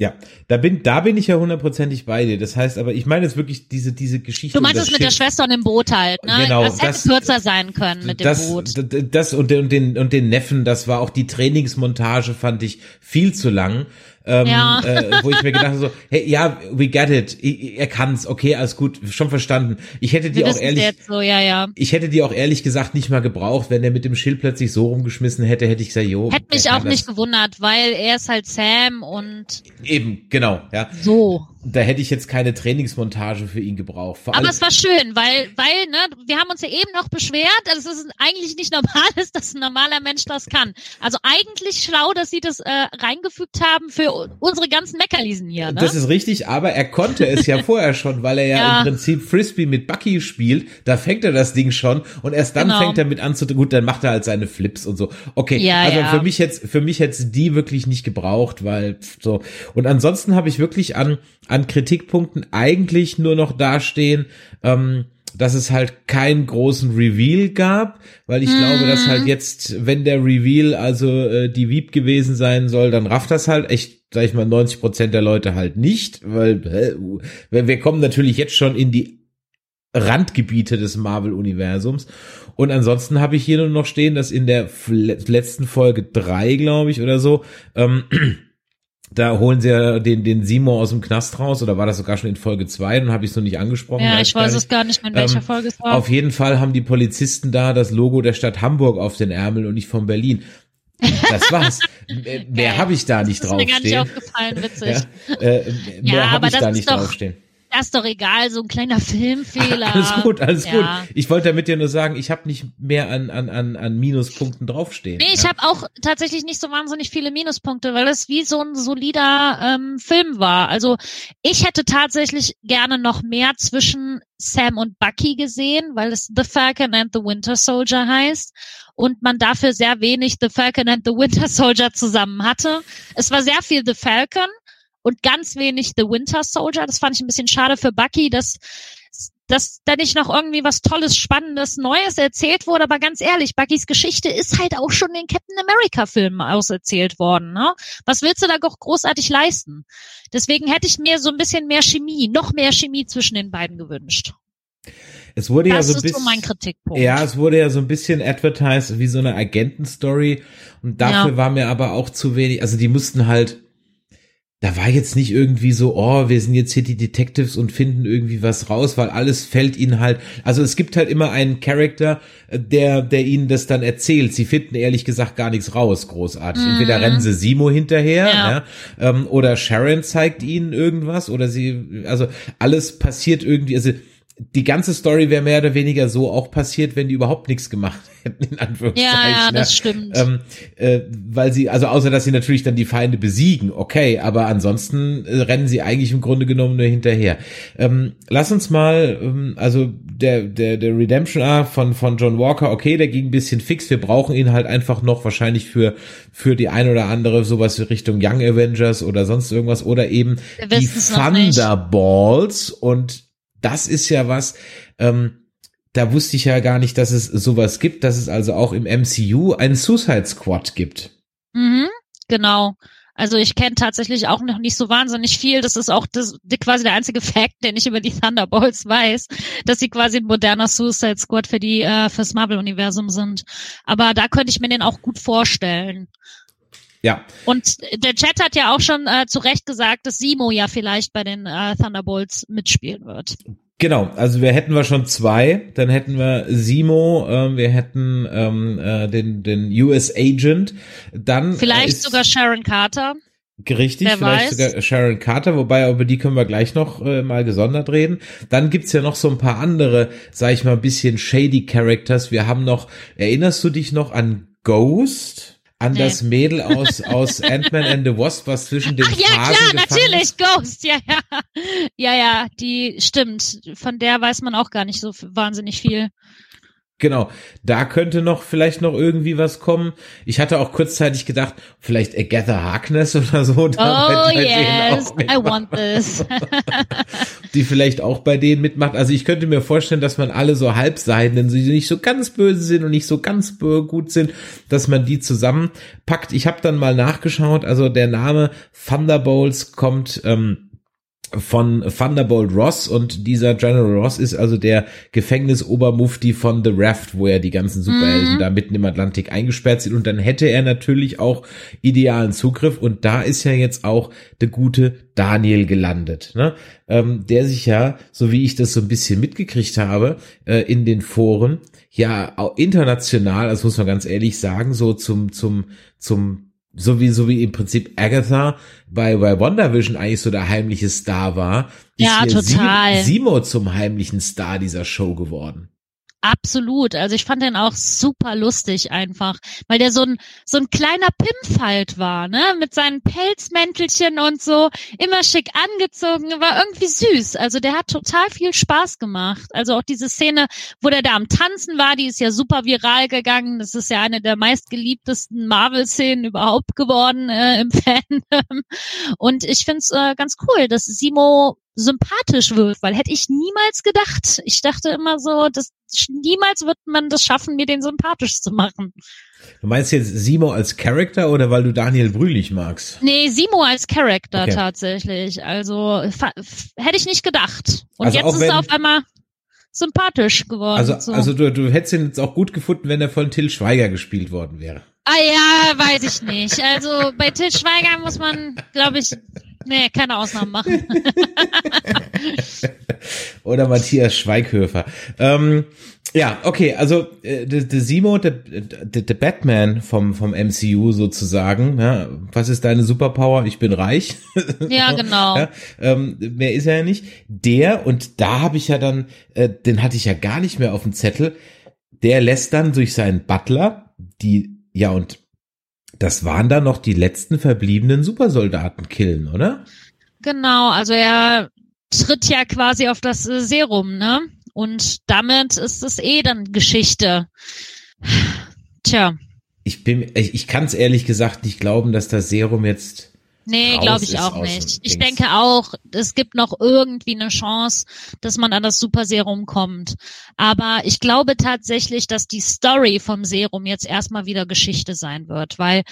Speaker 3: Ja, da bin, da bin ich ja hundertprozentig bei dir. Das heißt aber, ich meine jetzt wirklich diese, diese Geschichte.
Speaker 4: Du meinst
Speaker 3: das
Speaker 4: es mit der. Schwester und dem Boot halt, ne?
Speaker 3: Genau,
Speaker 4: das hätte
Speaker 3: das-
Speaker 4: kürzer sein können mit dem
Speaker 3: das,
Speaker 4: Boot.
Speaker 3: d- Das und den, und den, und den Neffen, das war auch die Trainingsmontage, fand ich viel zu lang. Ähm,
Speaker 4: Ja.
Speaker 3: äh, wo ich mir gedacht habe, so, hey, ja, we get it. Er kann's, okay, alles gut, schon verstanden. Ich hätte die
Speaker 4: Wir
Speaker 3: auch ehrlich,
Speaker 4: so, ja, ja.
Speaker 3: ich hätte die auch ehrlich gesagt nicht mal gebraucht, wenn er mit dem Schild plötzlich so rumgeschmissen hätte, hätte ich gesagt, jo.
Speaker 4: Hätte mich auch
Speaker 3: kann
Speaker 4: nicht
Speaker 3: das.
Speaker 4: gewundert, weil er ist halt Sam und
Speaker 3: Eben, genau, ja.
Speaker 4: so.
Speaker 3: Da hätte ich jetzt keine Trainingsmontage für ihn gebraucht.
Speaker 4: Aber es war schön, weil, weil, ne, wir haben uns ja eben noch beschwert, dass es eigentlich nicht normal ist, dass ein normaler Mensch das kann. Also eigentlich schlau, dass sie das äh, reingefügt haben für unsere ganzen Meckerlisen hier, ne?
Speaker 3: Das ist richtig, aber er konnte es ja vorher schon, weil er ja,
Speaker 4: Ja.
Speaker 3: im Prinzip Frisbee mit Bucky spielt. Da fängt er das Ding schon und erst dann
Speaker 4: Genau.
Speaker 3: fängt er mit an zu, gut, dann macht er halt seine Flips und so. Okay,
Speaker 4: Ja,
Speaker 3: also
Speaker 4: ja.
Speaker 3: für mich jetzt, für mich hätte die wirklich nicht gebraucht, weil pff, so. Und ansonsten habe ich wirklich an, an Kritikpunkten eigentlich nur noch dastehen, ähm, dass es halt keinen großen Reveal gab, weil ich glaube, dass halt
Speaker 4: Mhm.
Speaker 3: jetzt, wenn der Reveal also äh, die Wieb gewesen sein soll, dann rafft das halt echt, sag ich mal, 90 Prozent der Leute halt nicht, weil hä, wir, kommen natürlich jetzt schon in die Randgebiete des Marvel-Universums. Und ansonsten habe ich hier nur noch stehen, dass in der letzten Folge drei, glaube ich, oder so, ähm, da holen sie ja den, den Simo aus dem Knast raus, oder war das sogar schon in Folge zwei? Dann habe ich es noch nicht angesprochen.
Speaker 4: Ja, ich weiß es gar nicht in welcher ähm, Folge es war.
Speaker 3: Auf jeden Fall haben die Polizisten da das Logo der Stadt Hamburg auf den Ärmeln und nicht von Berlin. Das war's. mehr habe ich da nicht draufstehen. Das ist mir gar nicht aufgefallen, witzig. Ja, äh, mehr ja, habe ich da nicht doch, draufstehen.
Speaker 4: Das ist doch egal, so ein kleiner Filmfehler.
Speaker 3: Alles gut, alles ja. gut. Ich wollte damit ja nur sagen, ich habe nicht mehr an, an, an, an Minuspunkten draufstehen.
Speaker 4: Nee, ich ja? habe auch tatsächlich nicht so wahnsinnig viele Minuspunkte, weil es wie so ein solider ähm, Film war. Also ich hätte tatsächlich gerne noch mehr zwischen Sam und Bucky gesehen, weil es The Falcon and the Winter Soldier heißt und man dafür sehr wenig The Falcon and the Winter Soldier zusammen hatte. Es war sehr viel The Falcon und ganz wenig The Winter Soldier. Das fand ich ein bisschen schade für Bucky, dass dass da nicht noch irgendwie was Tolles, Spannendes, Neues erzählt wurde. Aber ganz ehrlich, Buckys Geschichte ist halt auch schon in Captain America Filmen auserzählt worden. Ne? Was willst du da doch großartig leisten? Deswegen hätte ich mir so ein bisschen mehr Chemie, noch mehr Chemie zwischen den beiden gewünscht.
Speaker 3: Es wurde
Speaker 4: das
Speaker 3: ja so ein
Speaker 4: bisschen, mein Kritikpunkt.
Speaker 3: Ja, es wurde ja so ein bisschen advertised wie so eine Agentenstory und dafür ja. war mir aber auch zu wenig. Also die mussten halt da war jetzt nicht irgendwie so, oh, wir sind jetzt hier die Detectives und finden irgendwie was raus, weil alles fällt ihnen halt. Also es gibt halt immer einen Charakter, äh, der, der ihnen das dann erzählt. Sie finden ehrlich gesagt gar nichts raus, großartig. Mhm. Entweder rennen sie Simo hinterher, ja. ja ähm, oder Sharon zeigt ihnen irgendwas, oder sie, also alles passiert irgendwie, also die ganze Story wäre mehr oder weniger so auch passiert, wenn die überhaupt nichts gemacht hätten, in Anführungszeichen.
Speaker 4: Ja, ja, das stimmt.
Speaker 3: Ähm, äh, weil sie, also außer dass sie natürlich dann die Feinde besiegen, okay, aber ansonsten äh, rennen sie eigentlich im Grunde genommen nur hinterher. Ähm, lass uns mal, ähm, also der, der, der Redemption Arc von, von John Walker, okay, der ging ein bisschen fix, wir brauchen ihn halt einfach noch wahrscheinlich für, für die ein oder andere sowas Richtung Young Avengers oder sonst irgendwas oder eben die Thunderballs und das ist ja was, ähm, da wusste ich ja gar nicht, dass es sowas gibt, dass es also auch im MCU einen Suicide Squad gibt.
Speaker 4: Mhm, genau. Also ich kenne tatsächlich auch noch nicht so wahnsinnig viel. Das ist auch das, quasi der einzige Fact, den ich über die Thunderbolts weiß, dass sie quasi ein moderner Suicide Squad für die äh, fürs Marvel-Universum sind. Aber da könnte ich mir den auch gut vorstellen.
Speaker 3: Ja.
Speaker 4: Und der Chat hat ja auch schon äh, zu Recht gesagt, dass Simo ja vielleicht bei den äh, Thunderbolts mitspielen wird.
Speaker 3: Genau, also wir hätten wir schon zwei, dann hätten wir Simo, äh, wir hätten ähm, äh, den, den US Agent, dann
Speaker 4: vielleicht ist, sogar Sharon Carter.
Speaker 3: Richtig, Wer vielleicht weiß. sogar Sharon Carter, wobei über die können wir gleich noch äh, mal gesondert reden. Dann gibt's ja noch so ein paar andere, sag ich mal, ein bisschen shady Characters. Wir haben noch, erinnerst du dich noch an Ghost? An nee. das Mädel aus, aus Ant-Man and the Wasp, was zwischen den Ach, ja, Phasen klar,
Speaker 4: natürlich,
Speaker 3: ist.
Speaker 4: Ghost, ja, ja. Ja, ja, die stimmt. Von der weiß man auch gar nicht so wahnsinnig viel.
Speaker 3: Genau, da könnte noch vielleicht noch irgendwie was kommen. Ich hatte auch kurzzeitig gedacht, vielleicht Agatha Harkness oder so.
Speaker 4: Oh yes, I want this.
Speaker 3: die vielleicht auch bei denen mitmacht. Also ich könnte mir vorstellen, dass man alle so Halbseiten, die nicht so ganz böse sind und nicht so ganz gut sind, dass man die zusammenpackt. Ich habe dann mal nachgeschaut. Also der Name Thunderbolts kommt. Ähm, von Thunderbolt Ross und dieser General Ross ist also der Gefängnisobermufti von The Raft, wo er die ganzen Superhelden mhm. da mitten im Atlantik eingesperrt sind und dann hätte er natürlich auch idealen Zugriff und da ist ja jetzt auch der gute Daniel gelandet, ne? ähm, der sich ja, so wie ich das so ein bisschen mitgekriegt habe, äh, in den Foren ja auch international, das muss man ganz ehrlich sagen, so zum zum zum so wie, so wie im Prinzip Agatha bei, bei WandaVision eigentlich so der heimliche Star war,
Speaker 4: ist ja, total.
Speaker 3: Simo zum heimlichen Star dieser Show geworden.
Speaker 4: Absolut. Also ich fand den auch super lustig einfach, weil der so ein so ein kleiner Pimpf halt war, ne, mit seinen Pelzmäntelchen und so, immer schick angezogen, war irgendwie süß. Also der hat total viel Spaß gemacht. Also auch diese Szene, wo der da am Tanzen war, die ist ja super viral gegangen. Das ist ja eine der meistgeliebtesten Marvel-Szenen überhaupt geworden äh, im Fandom. Und ich find's äh, ganz cool, dass Simo sympathisch wird, weil hätte ich niemals gedacht. Ich dachte immer so, dass niemals wird man das schaffen, mir den sympathisch zu machen.
Speaker 3: Du meinst jetzt Simo als Charakter oder weil du Daniel Brühlich magst?
Speaker 4: Nee, Simo als Charakter okay. tatsächlich. Also hätte ich nicht gedacht. Und also jetzt ist er auf einmal sympathisch geworden.
Speaker 3: Also,
Speaker 4: so.
Speaker 3: also du, du hättest ihn jetzt auch gut gefunden, wenn er von Till Schweiger gespielt worden wäre.
Speaker 4: Ah ja, weiß ich nicht. Also bei Til Schweiger muss man, glaube ich, nee, keine Ausnahmen machen.
Speaker 3: Oder Matthias Schweighöfer. Ähm, ja, okay, also äh, der Simo, der Batman vom, vom MCU sozusagen. Ja, was ist deine Superpower? Ich bin reich.
Speaker 4: Ja, genau.
Speaker 3: Ja, ähm, mehr ist er ja nicht. Der, und da habe ich ja dann, äh, den hatte ich ja gar nicht mehr auf dem Zettel, der lässt dann durch seinen Butler, die, ja, und das waren dann noch die letzten verbliebenen Supersoldaten killen, oder?
Speaker 4: Genau, also er tritt ja quasi auf das äh, Serum, ne? Und damit ist es eh dann Geschichte. Tja,
Speaker 3: Ich bin, ich, ich kann es ehrlich gesagt nicht glauben, dass das Serum jetzt
Speaker 4: nee, glaube ich auch nicht. Ich
Speaker 3: Dings.
Speaker 4: denke auch, es gibt noch irgendwie eine Chance, dass man an das Super-Serum kommt. Aber ich glaube tatsächlich, dass die Story vom Serum jetzt erstmal wieder Geschichte sein wird, weil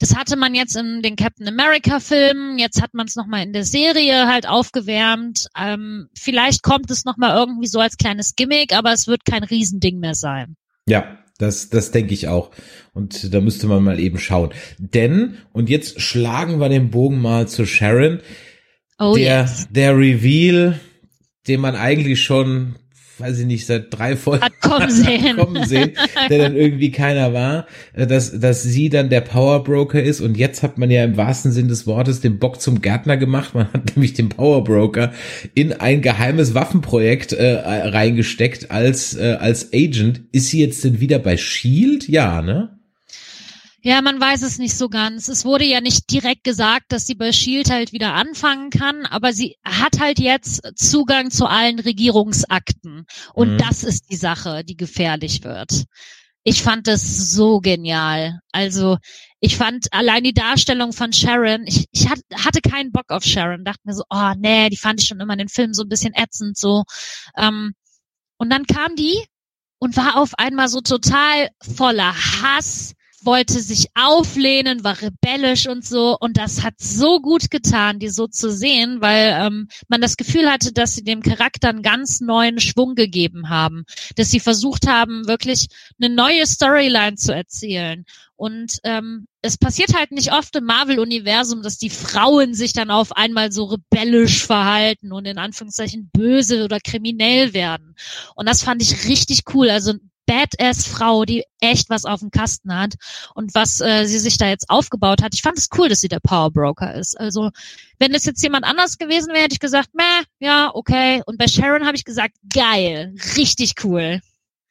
Speaker 4: das hatte man jetzt in den Captain America Filmen, jetzt hat man es nochmal in der Serie halt aufgewärmt. Ähm, vielleicht kommt es nochmal irgendwie so als kleines Gimmick, aber es wird kein Riesending mehr sein.
Speaker 3: Ja, das, das denke ich auch. Und da müsste man mal eben schauen. Denn, und jetzt schlagen wir den Bogen mal zu Sharon.
Speaker 4: Oh
Speaker 3: der,
Speaker 4: yes.
Speaker 3: der Reveal, den man eigentlich schon, weiß ich nicht, seit drei Folgen
Speaker 4: Hat kommen sehen.
Speaker 3: kommen sehen, der dann irgendwie keiner war, äh, dass, dass sie dann der Powerbroker ist und jetzt hat man ja im wahrsten Sinn des Wortes den Bock zum Gärtner gemacht. Man hat nämlich den Powerbroker in ein geheimes Waffenprojekt äh, reingesteckt als, äh, als Agent. Ist sie jetzt denn wieder bei Shield? Ja, ne?
Speaker 4: Ja, man weiß es nicht so ganz. Es wurde ja nicht direkt gesagt, dass sie bei Shield halt wieder anfangen kann, aber sie hat halt jetzt Zugang zu allen Regierungsakten. Und
Speaker 3: Mhm.
Speaker 4: das ist die Sache, die gefährlich wird. Ich fand das so genial. Also, ich fand allein die Darstellung von Sharon, ich, ich hat, hatte keinen Bock auf Sharon, dachte mir so, oh nee, die fand ich schon immer in den Filmen so ein bisschen ätzend, so. Ähm, und dann kam die und war auf einmal so total voller Hass, wollte sich auflehnen, war rebellisch und so. Und das hat so gut getan, die so zu sehen, weil ähm, man das Gefühl hatte, dass sie dem Charakter einen ganz neuen Schwung gegeben haben. Dass sie versucht haben, wirklich eine neue Storyline zu erzählen. Und ähm, es passiert halt nicht oft im Marvel-Universum, dass die Frauen sich dann auf einmal so rebellisch verhalten und in Anführungszeichen böse oder kriminell werden. Und das fand ich richtig cool. Also Badass-Frau, die echt was auf dem Kasten hat und was äh, sie sich da jetzt aufgebaut hat. Ich fand es cool, dass sie der Powerbroker ist. Also wenn es jetzt jemand anders gewesen wäre, hätte ich gesagt, meh, ja, okay. Und bei Sharon habe ich gesagt, geil, richtig cool.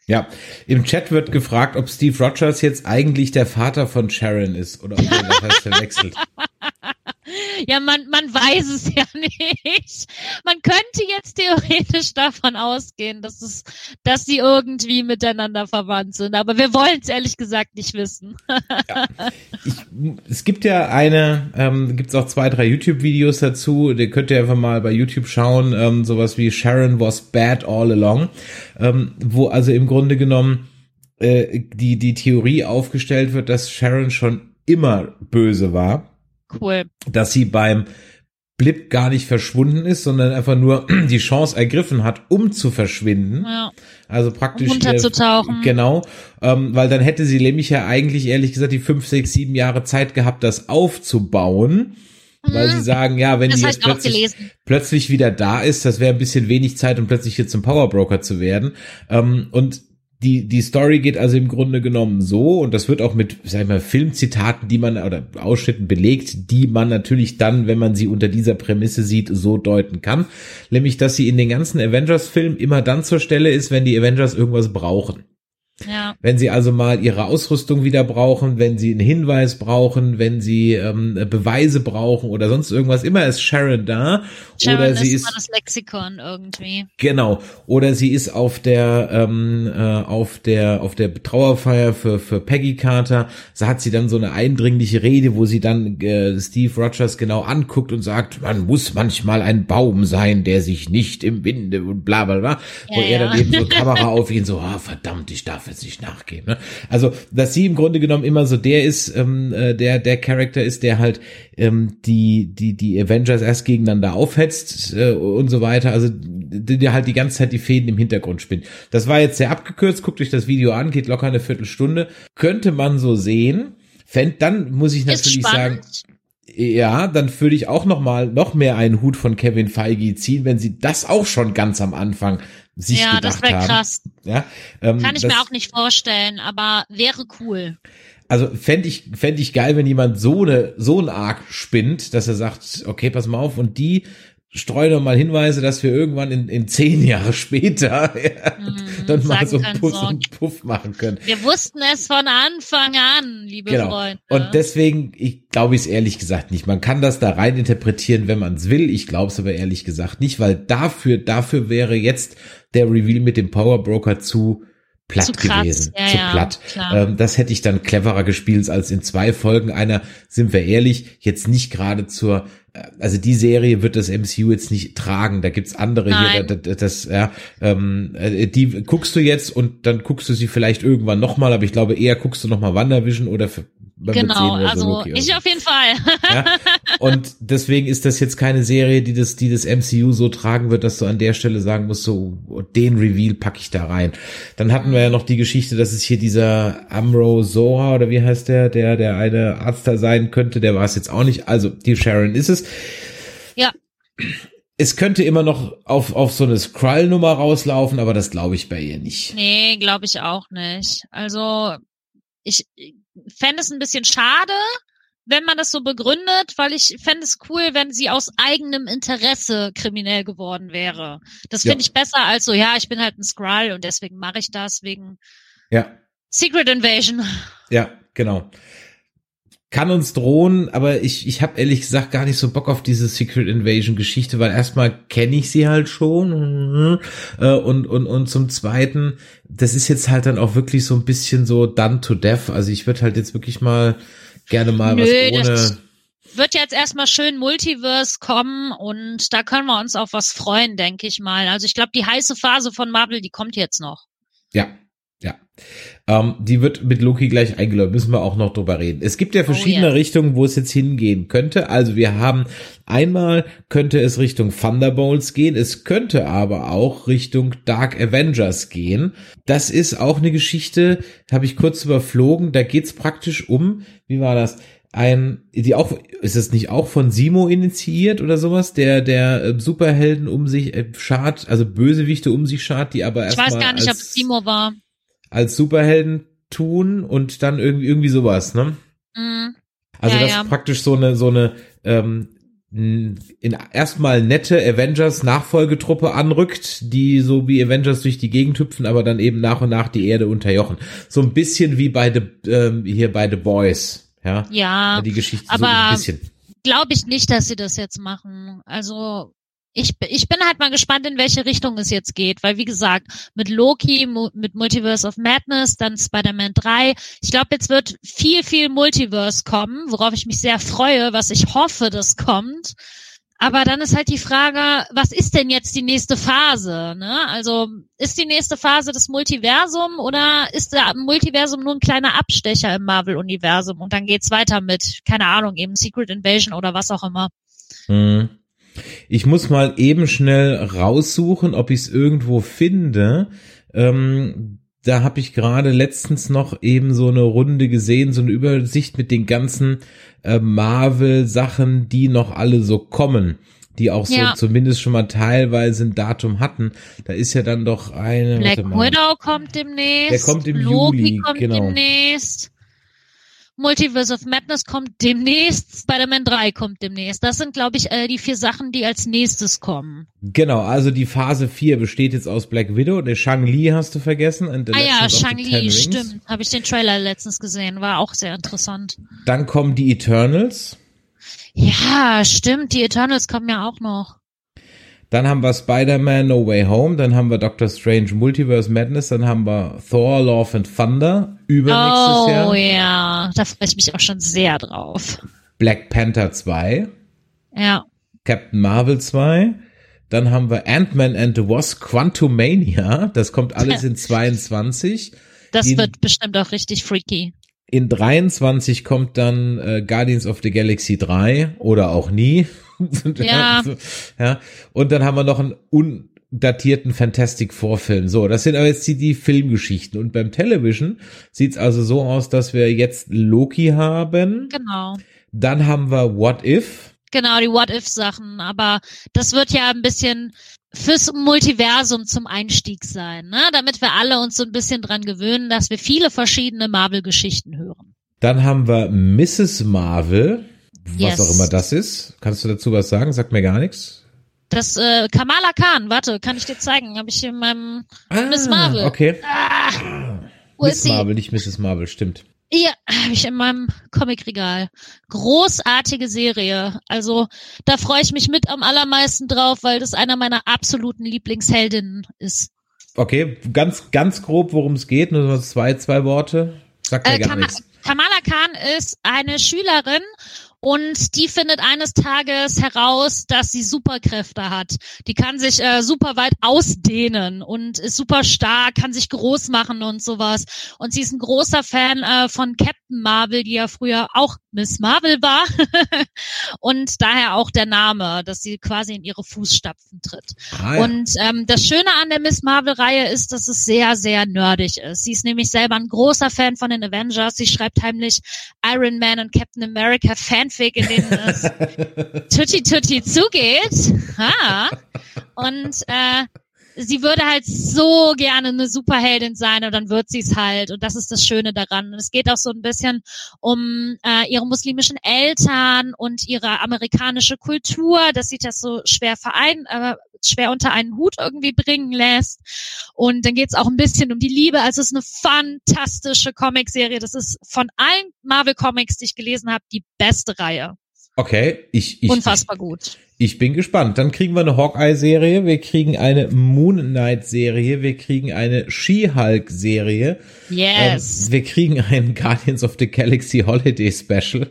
Speaker 3: Ja, im Chat wird gefragt, ob Steve Rogers jetzt eigentlich der Vater von Sharon ist oder ob er das verwechselt.
Speaker 4: Ja, man, man weiß es ja nicht. Man könnte jetzt theoretisch davon ausgehen, dass es, dass sie irgendwie miteinander verwandt sind. Aber wir wollen es ehrlich gesagt nicht wissen.
Speaker 3: Ich, es gibt ja eine, ähm, gibt es auch zwei, drei YouTube-Videos dazu, die könnt ihr einfach mal bei YouTube schauen, ähm, sowas wie Sharon was bad all along, ähm, wo also im Grunde genommen äh, die, die Theorie aufgestellt wird, dass Sharon schon immer böse war,
Speaker 4: Cool.
Speaker 3: dass sie beim Blip gar nicht verschwunden ist, sondern einfach nur die Chance ergriffen hat, um zu verschwinden.
Speaker 4: Ja.
Speaker 3: Also praktisch
Speaker 4: Unterzutauchen.
Speaker 3: Äh, genau, ähm, weil dann hätte sie nämlich ja eigentlich ehrlich gesagt die fünf, sechs, sieben Jahre Zeit gehabt, das aufzubauen, weil sie sagen, ja, wenn
Speaker 4: Mhm. Das
Speaker 3: die jetzt plötzlich, plötzlich wieder da ist, das wäre ein bisschen wenig Zeit, um plötzlich hier zum Powerbroker zu werden. Ähm, und die, die Story geht also im Grunde genommen so, und das wird auch mit, sag ich mal, Filmzitaten, die man, oder Ausschnitten belegt, die man natürlich dann, wenn man sie unter dieser Prämisse sieht, so deuten kann. Nämlich, dass sie in den ganzen Avengers-Filmen immer dann zur Stelle ist, wenn die Avengers irgendwas brauchen.
Speaker 4: Ja.
Speaker 3: Wenn sie also mal ihre Ausrüstung wieder brauchen, wenn sie einen Hinweis brauchen, wenn sie ähm, Beweise brauchen oder sonst irgendwas, immer ist Sharon da.
Speaker 4: Sharon
Speaker 3: oder
Speaker 4: ist
Speaker 3: sie
Speaker 4: immer
Speaker 3: ist
Speaker 4: das Lexikon irgendwie.
Speaker 3: Genau. Oder sie ist auf der ähm, äh, auf der auf der Trauerfeier für für Peggy Carter. So hat sie dann so eine eindringliche Rede, wo sie dann äh, Steve Rogers genau anguckt und sagt, man muss manchmal ein Baum sein, der sich nicht im Winde und bla bla bla. wo
Speaker 4: Ja,
Speaker 3: er dann
Speaker 4: ja.
Speaker 3: eben so Kamera auf ihn so, ah verdammt, ich darf jetzt nicht nachgehen. Ne? Also, dass sie im Grunde genommen immer so der ist, ähm, äh, der der Charakter ist, der halt ähm, die die die Avengers erst gegeneinander aufhetzt äh, und so weiter. Also die halt die ganze Zeit die Fäden im Hintergrund spinnt. Das war jetzt sehr abgekürzt. Guckt euch das Video an, geht locker eine Viertelstunde. Könnte man so sehen. Fänd, dann muss ich natürlich sagen, ja, dann würde ich auch noch mal noch mehr einen Hut von Kevin Feige ziehen, wenn sie das auch schon ganz am Anfang sich
Speaker 4: ja,
Speaker 3: gedacht
Speaker 4: das wäre krass.
Speaker 3: Ja, ähm,
Speaker 4: Kann ich
Speaker 3: das,
Speaker 4: mir auch nicht vorstellen, aber wäre cool.
Speaker 3: Also fände ich, fänd ich geil, wenn jemand so eine so ein Arc spinnt, dass er sagt, okay, pass mal auf, und die streue doch mal Hinweise, dass wir irgendwann in, in zehn Jahre später ja,
Speaker 4: Mhm,
Speaker 3: dann mal so einen Puff,
Speaker 4: so.
Speaker 3: einen Puff machen können.
Speaker 4: Wir wussten es von Anfang an, liebe
Speaker 3: Genau.
Speaker 4: Freunde.
Speaker 3: Und deswegen, ich glaube es ehrlich gesagt nicht. Man kann das da rein interpretieren, wenn man es will. Ich glaube es aber ehrlich gesagt nicht, weil dafür, dafür wäre jetzt der Reveal mit dem Power Broker zu platt
Speaker 4: Zu krass.
Speaker 3: gewesen.
Speaker 4: Ja,
Speaker 3: zu
Speaker 4: ja,
Speaker 3: platt.
Speaker 4: klar.
Speaker 3: Ähm, das hätte ich dann cleverer gespielt als in zwei Folgen einer, sind wir ehrlich, jetzt nicht gerade zur also die Serie wird das MCU jetzt nicht tragen. Da gibt's andere hier,
Speaker 4: Nein.
Speaker 3: das, das, das ja, ähm, äh, die guckst du jetzt und dann guckst du sie vielleicht irgendwann nochmal, aber ich glaube eher guckst du nochmal WandaVision oder f- man wird
Speaker 4: genau, also ich auf jeden Fall.
Speaker 3: Ja? Und deswegen ist das jetzt keine Serie, die das, die das MCU so tragen wird, dass du an der Stelle sagen musst, so oh, den Reveal packe ich da rein. Dann hatten wir ja noch die Geschichte, dass es hier dieser Amro Zoha oder wie heißt der, der der eine Arzt da sein könnte, der war es jetzt auch nicht. Also die Sharon ist es.
Speaker 4: Ja.
Speaker 3: Es könnte immer noch auf, auf so eine Skrull-Nummer rauslaufen, aber das glaube ich bei ihr nicht.
Speaker 4: nee, glaube ich auch nicht. Also ich fände es ein bisschen schade, wenn man das so begründet, weil ich fände es cool, wenn sie aus eigenem Interesse kriminell geworden wäre. Das
Speaker 3: Ja.
Speaker 4: finde ich besser als so, ja, ich bin halt ein Skrull und deswegen mache ich das wegen
Speaker 3: Ja,
Speaker 4: Secret Invasion.
Speaker 3: Ja, genau. Kann uns drohen, aber ich, ich habe ehrlich gesagt gar nicht so Bock auf diese Secret Invasion Geschichte, weil erstmal kenne ich sie halt schon äh, und, und, und zum Zweiten, das ist jetzt halt dann auch wirklich so ein bisschen so done to death. Also ich würde halt jetzt wirklich mal gerne mal
Speaker 4: Nö,
Speaker 3: was ohne.
Speaker 4: Wird jetzt erstmal schön Multiverse kommen und da können wir uns auf was freuen, denke ich mal. Also ich glaube, die heiße Phase von Marvel, die kommt jetzt noch.
Speaker 3: Ja. Ähm, die wird mit Loki gleich eingeläutet, müssen wir auch noch drüber reden. Es gibt ja verschiedene
Speaker 4: yeah.
Speaker 3: Richtungen, wo es jetzt hingehen könnte. Also wir haben einmal könnte es Richtung Thunderbolts gehen, es könnte aber auch Richtung Dark Avengers gehen. Das ist auch eine Geschichte, habe ich kurz überflogen, da geht's praktisch um, wie war das? Ein, die auch, ist es nicht auch von Simo initiiert oder sowas, der, der äh, Superhelden um sich äh, schart, also Bösewichte um sich schart, die aber
Speaker 4: Ich
Speaker 3: erstmal
Speaker 4: weiß gar nicht, ob
Speaker 3: als-
Speaker 4: es Timo war.
Speaker 3: Als Superhelden tun und dann irgendwie irgendwie sowas, ne?
Speaker 4: Mhm.
Speaker 3: Also
Speaker 4: Ja,
Speaker 3: das
Speaker 4: ja.
Speaker 3: praktisch so eine so eine ähm, in erstmal nette Avengers Nachfolgetruppe anrückt, die so wie Avengers durch die Gegend hüpfen, aber dann eben nach und nach die Erde unterjochen. So ein bisschen wie bei The, ähm, hier bei The Boys, ja?
Speaker 4: Ja,
Speaker 3: die Geschichte so
Speaker 4: aber-
Speaker 3: ein bisschen.
Speaker 4: glaube ich nicht, dass sie das jetzt machen. Also ich, ich bin halt mal gespannt, in welche Richtung es jetzt geht, weil wie gesagt, mit Loki, mit Multiverse of Madness, dann Spider-Man 3, ich glaube, jetzt wird viel, viel Multiverse kommen, worauf ich mich sehr freue, was ich hoffe, das kommt. Aber dann ist halt die Frage, was ist denn jetzt die nächste Phase? Ne? Also ist die nächste Phase das Multiversum oder ist der Multiversum nur ein kleiner Abstecher im Marvel-Universum und dann geht's weiter mit, keine Ahnung, eben Secret Invasion oder was auch immer.
Speaker 3: Mhm. Ich muss mal eben schnell raussuchen, ob ich es irgendwo finde. Ähm, da habe ich gerade letztens noch eben so eine Runde gesehen, so eine Übersicht mit den ganzen äh, Marvel-Sachen, die noch alle so kommen, die auch so
Speaker 4: Ja.
Speaker 3: zumindest schon mal teilweise ein Datum hatten. Da ist ja dann doch eine.
Speaker 4: Black. Widow kommt demnächst.
Speaker 3: Der kommt im
Speaker 4: Loki
Speaker 3: Juli,
Speaker 4: kommt
Speaker 3: genau.
Speaker 4: demnächst. Multiverse of Madness kommt demnächst. Spider-Man 3 kommt demnächst. Das sind, glaube ich, äh, die vier Sachen, die als nächstes kommen.
Speaker 3: Genau, also die Phase 4 besteht jetzt aus Black Widow. Der Shang-Li hast du vergessen. the
Speaker 4: ah ja, Shang-Li, stimmt. Habe ich den Trailer letztens gesehen. War auch sehr interessant.
Speaker 3: Dann kommen die Eternals.
Speaker 4: Ja, stimmt. Die Eternals kommen ja auch noch.
Speaker 3: Dann haben wir Spider-Man No Way Home, dann haben wir Doctor Strange Multiverse Madness, dann haben wir Thor Love and Thunder übernächstes
Speaker 4: Oh
Speaker 3: Jahr,
Speaker 4: ja, da freue ich mich auch schon sehr drauf.
Speaker 3: Black Panther 2,
Speaker 4: Ja.
Speaker 3: Captain Marvel 2, dann haben wir Ant-Man and the Wasp Quantumania, das kommt alles in 22.
Speaker 4: Das
Speaker 3: In-
Speaker 4: wird bestimmt auch richtig freaky.
Speaker 3: In 23 kommt dann äh, Guardians of the Galaxy 3 oder auch nie.
Speaker 4: Ja.
Speaker 3: so, ja. Und dann haben wir noch einen undatierten Fantastic Four Film. So, das sind aber jetzt die, die Filmgeschichten. Und beim Television sieht's also so aus, dass wir jetzt Loki haben.
Speaker 4: Genau.
Speaker 3: Dann haben wir What If.
Speaker 4: Genau, die What-If-Sachen. Aber das wird ja ein bisschen fürs Multiversum zum Einstieg sein, ne? Damit wir alle uns so ein bisschen dran gewöhnen, dass wir viele verschiedene Marvel-Geschichten hören.
Speaker 3: Dann haben wir Mrs. Marvel. Was
Speaker 4: Yes.
Speaker 3: auch immer das ist. Kannst du dazu was sagen? Sagt mir gar nichts.
Speaker 4: Das äh, Kamala Khan, warte, kann ich dir zeigen? Habe ich in meinem Miss Marvel.
Speaker 3: Okay.
Speaker 4: Ah,
Speaker 3: Miss? Marvel, nicht Mrs. Marvel, stimmt.
Speaker 4: Hier habe ich in meinem Comicregal. Großartige Serie. Also da freue ich mich mit am allermeisten drauf, weil das einer meiner absoluten Lieblingsheldinnen ist.
Speaker 3: Okay, ganz, ganz grob, worum es geht. Nur zwei, zwei Worte. Sagt mir
Speaker 4: Äh,
Speaker 3: gar
Speaker 4: Kama
Speaker 3: nichts.
Speaker 4: Kamala Khan ist eine Schülerin und die findet eines Tages heraus, dass sie Superkräfte hat. Die kann sich äh, super weit ausdehnen und ist super stark, kann sich groß machen und sowas. Und sie ist ein großer Fan äh, von Captain Marvel, die ja früher auch Miss Marvel war. und daher auch der Name, dass sie quasi in ihre Fußstapfen tritt.
Speaker 3: Ah, ja.
Speaker 4: Und ähm, das Schöne an der Miss Marvel-Reihe ist, dass es sehr, sehr nerdig ist. Sie ist nämlich selber ein großer Fan von den Avengers. Sie schreibt heimlich Iron Man und Captain America Fanfic, in denen es tutti tutti zugeht. Ah. Und äh, sie würde halt so gerne eine Superheldin sein und dann wird sie es halt. Und das ist das Schöne daran. Und es geht auch so ein bisschen um äh, ihre muslimischen Eltern und ihre amerikanische Kultur, dass sie das so schwer verein, äh, schwer unter einen Hut irgendwie bringen lässt. Und dann geht's auch ein bisschen um die Liebe. Also es ist eine fantastische Comicserie. Das ist von allen Marvel Comics, die ich gelesen habe, die beste Reihe.
Speaker 3: Okay, ich, ich,
Speaker 4: Unfassbar gut.
Speaker 3: ich bin gespannt. Dann kriegen wir eine Hawkeye-Serie, wir kriegen eine Moon Knight-Serie, wir kriegen eine She-Hulk-Serie,
Speaker 4: Yes.
Speaker 3: ähm, wir kriegen ein Guardians of the Galaxy Holiday Special.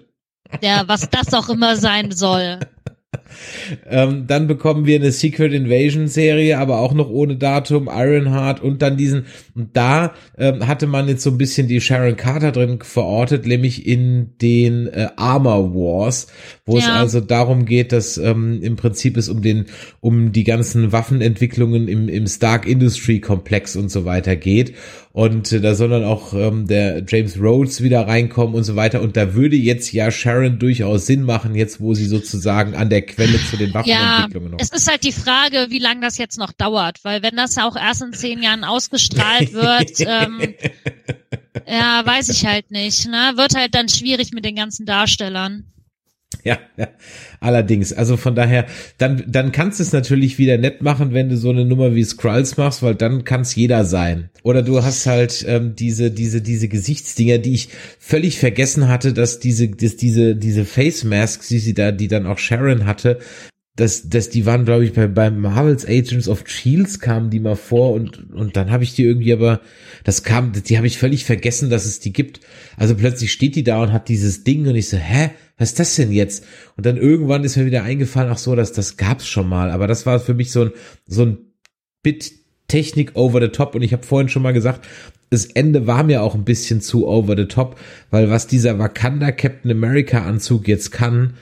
Speaker 4: Ja, was das auch immer sein soll.
Speaker 3: Ähm, dann bekommen wir eine Secret Invasion Serie, aber auch noch ohne Datum, Ironheart und dann diesen, und da ähm, hatte man jetzt so ein bisschen die Sharon Carter drin verortet, nämlich in den äh, Armor Wars, wo es
Speaker 4: Ja.
Speaker 3: also darum geht, dass ähm, im Prinzip es um den, um die ganzen Waffenentwicklungen im, im Stark Industry Komplex und so weiter geht. Und äh, da soll dann auch ähm, der James Rhodes wieder reinkommen und so weiter. Und da würde jetzt ja Sharon durchaus Sinn machen, jetzt wo sie sozusagen an der Quelle zu den
Speaker 4: Ja,
Speaker 3: Waffenentwicklungen noch.
Speaker 4: es ist halt die Frage, wie lange das jetzt noch dauert, weil wenn das auch erst in zehn Jahren ausgestrahlt wird, ähm, ja, weiß ich halt nicht, ne? Wird halt dann schwierig mit den ganzen Darstellern.
Speaker 3: Ja, ja, allerdings. Also von daher, dann, dann kannst du es natürlich wieder nett machen, wenn du so eine Nummer wie Skrulls machst, weil dann kann es jeder sein. Oder du hast halt ähm, diese, diese, diese Gesichtsdinger, die ich völlig vergessen hatte, dass diese, dass diese, diese Face Masks, die sie da, die dann auch Sharon hatte, dass, dass die waren, glaube ich, bei, bei Marvel's Agents of Shields kamen die mal vor und, und dann habe ich die irgendwie aber, das kam, die habe ich völlig vergessen, dass es die gibt. Also plötzlich steht die da und hat dieses Ding und ich so, hä, was ist das denn jetzt? Und dann irgendwann ist mir wieder eingefallen, ach so, das, das gab's schon mal. Aber das war für mich so ein, so ein Bit Technik over the top und ich habe vorhin schon mal gesagt, das Ende war mir auch ein bisschen zu over the top, weil was dieser Wakanda Captain America Anzug jetzt kann,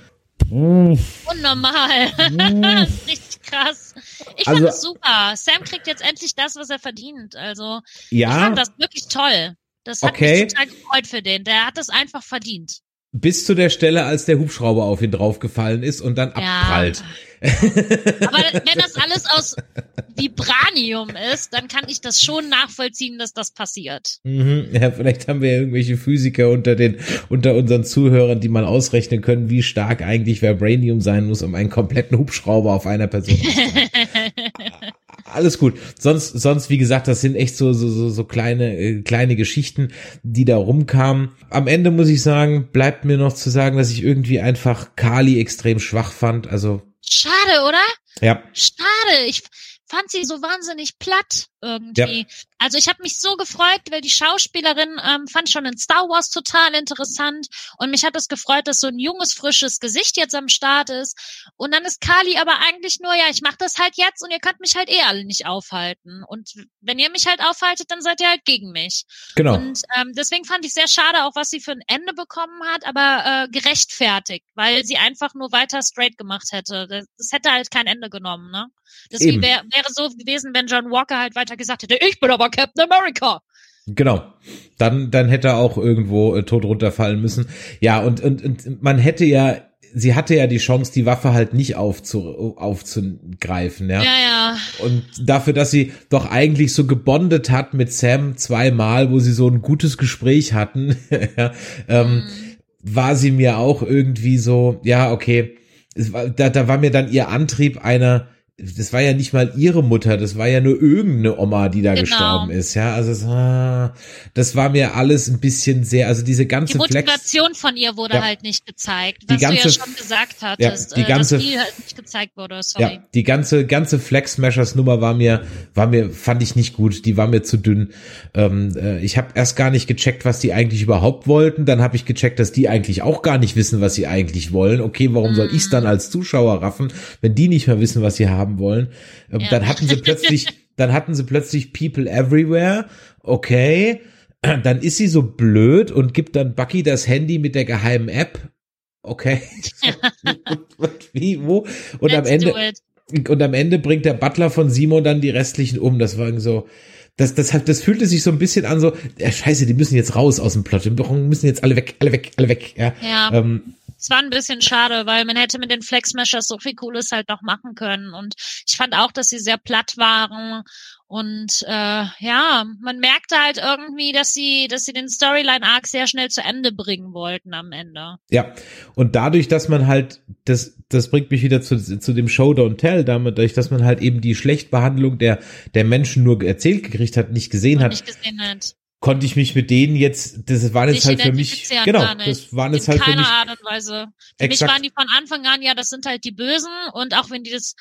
Speaker 4: Unnormal. Richtig krass. Ich
Speaker 3: Also-
Speaker 4: finde es super. Sam kriegt jetzt endlich das, was er verdient. Also, ich
Speaker 3: ja,
Speaker 4: fand das wirklich toll. Das hat
Speaker 3: Okay.
Speaker 4: mich total gefreut für den. Der hat das einfach verdient.
Speaker 3: bis zu der Stelle, als der Hubschrauber auf ihn draufgefallen ist und dann
Speaker 4: Ja.
Speaker 3: abprallt.
Speaker 4: Aber wenn das alles aus Vibranium ist, dann kann ich das schon nachvollziehen, dass das passiert.
Speaker 3: Mhm. Ja, vielleicht haben wir ja irgendwelche Physiker unter den, unter unseren Zuhörern, die mal ausrechnen können, wie stark eigentlich Vibranium sein muss, um einen kompletten Hubschrauber auf einer Person. Alles gut. Sonst, sonst, wie gesagt, das sind echt so, so, so, so kleine, äh, kleine Geschichten, die da rumkamen. Am Ende muss ich sagen, bleibt mir noch zu sagen, dass ich irgendwie einfach Kali extrem schwach fand. Also,
Speaker 4: Schade, oder?
Speaker 3: ja.
Speaker 4: Schade. Ich fand sie so wahnsinnig platt irgendwie. Ja. Also ich habe mich so gefreut, weil die Schauspielerin ähm, fand schon in Star Wars total interessant und mich hat es gefreut, dass so ein junges, frisches Gesicht jetzt am Start ist. Und dann ist Kali aber eigentlich nur, ja, ich mache das halt jetzt und ihr könnt mich halt eh alle nicht aufhalten. Und wenn ihr mich halt aufhaltet, dann seid ihr halt gegen mich.
Speaker 3: Genau.
Speaker 4: Und ähm, deswegen fand ich sehr schade, auch was sie für ein Ende bekommen hat, aber äh, gerechtfertigt, weil sie einfach nur weiter straight gemacht hätte. Das, das hätte halt kein Ende genommen, ne? Das wär, wäre so gewesen, wenn John Walker halt weiter gesagt hätte, ich bin aber Captain America.
Speaker 3: Genau. Dann, dann hätte er auch irgendwo äh, tot runterfallen müssen. Ja, und, und, und man hätte ja, sie hatte ja die Chance, die Waffe halt nicht aufzu, aufzugreifen, ja.
Speaker 4: Ja, ja.
Speaker 3: Und dafür, dass sie doch eigentlich so gebondet hat mit Sam zweimal, wo sie so ein gutes Gespräch hatten, ja, ähm, mhm. war sie mir auch irgendwie so, ja, okay, war, da, da war mir dann ihr Antrieb einer, das war ja nicht mal ihre Mutter, das war ja nur irgendeine Oma, die da genau. gestorben ist, ja. Also es, ah, das war mir alles ein bisschen sehr, also diese ganze
Speaker 4: Die Motivation Flex, von ihr wurde ja, halt nicht gezeigt, was
Speaker 3: ganze,
Speaker 4: du ja schon gesagt hattest,
Speaker 3: ja, die ganze,
Speaker 4: dass die halt nicht gezeigt wurde, sorry.
Speaker 3: Ja, die ganze ganze Flex Smashers Nummer war mir war mir fand ich nicht gut, die war mir zu dünn. Ähm, äh, ich habe erst gar nicht gecheckt, was die eigentlich überhaupt wollten, dann habe ich gecheckt, dass die eigentlich auch gar nicht wissen, was sie eigentlich wollen. Okay, warum mhm. soll ich's dann als Zuschauer raffen, wenn die nicht mehr wissen, was sie haben? Haben wollen. Ähm, ja. Dann hatten sie plötzlich, dann hatten sie plötzlich People Everywhere. Okay. Dann ist sie so blöd und gibt dann Bucky das Handy mit der geheimen App. Okay. Wie, wo? Und Let's am Ende, und am Ende bringt der Butler von Simon dann die restlichen um. Das war so, das, das, das fühlte sich so ein bisschen an so, ja, scheiße, die müssen jetzt raus aus dem Plot, die müssen jetzt alle weg, alle weg, alle weg, ja.
Speaker 4: ja. Ähm, es war ein bisschen schade, weil man hätte mit den Flex Smashers so viel Cooles halt noch machen können. Und ich fand auch, dass sie sehr platt waren. Und äh, ja, man merkte halt irgendwie, dass sie, dass sie den Storyline-Arc sehr schnell zu Ende bringen wollten am Ende.
Speaker 3: Ja, und dadurch, dass man halt, das, das bringt mich wieder zu, zu dem Show Don't Tell, damit, dadurch, dass man halt eben die Schlechtbehandlung der, der Menschen nur erzählt gekriegt hat, nicht gesehen hat. Nicht gesehen hat konnte ich mich mit denen jetzt, das waren jetzt halt für mich, genau, das waren jetzt halt für mich.
Speaker 4: Art und Weise. Für exakt. mich waren die von Anfang an, ja, das sind halt die Bösen und auch wenn die das,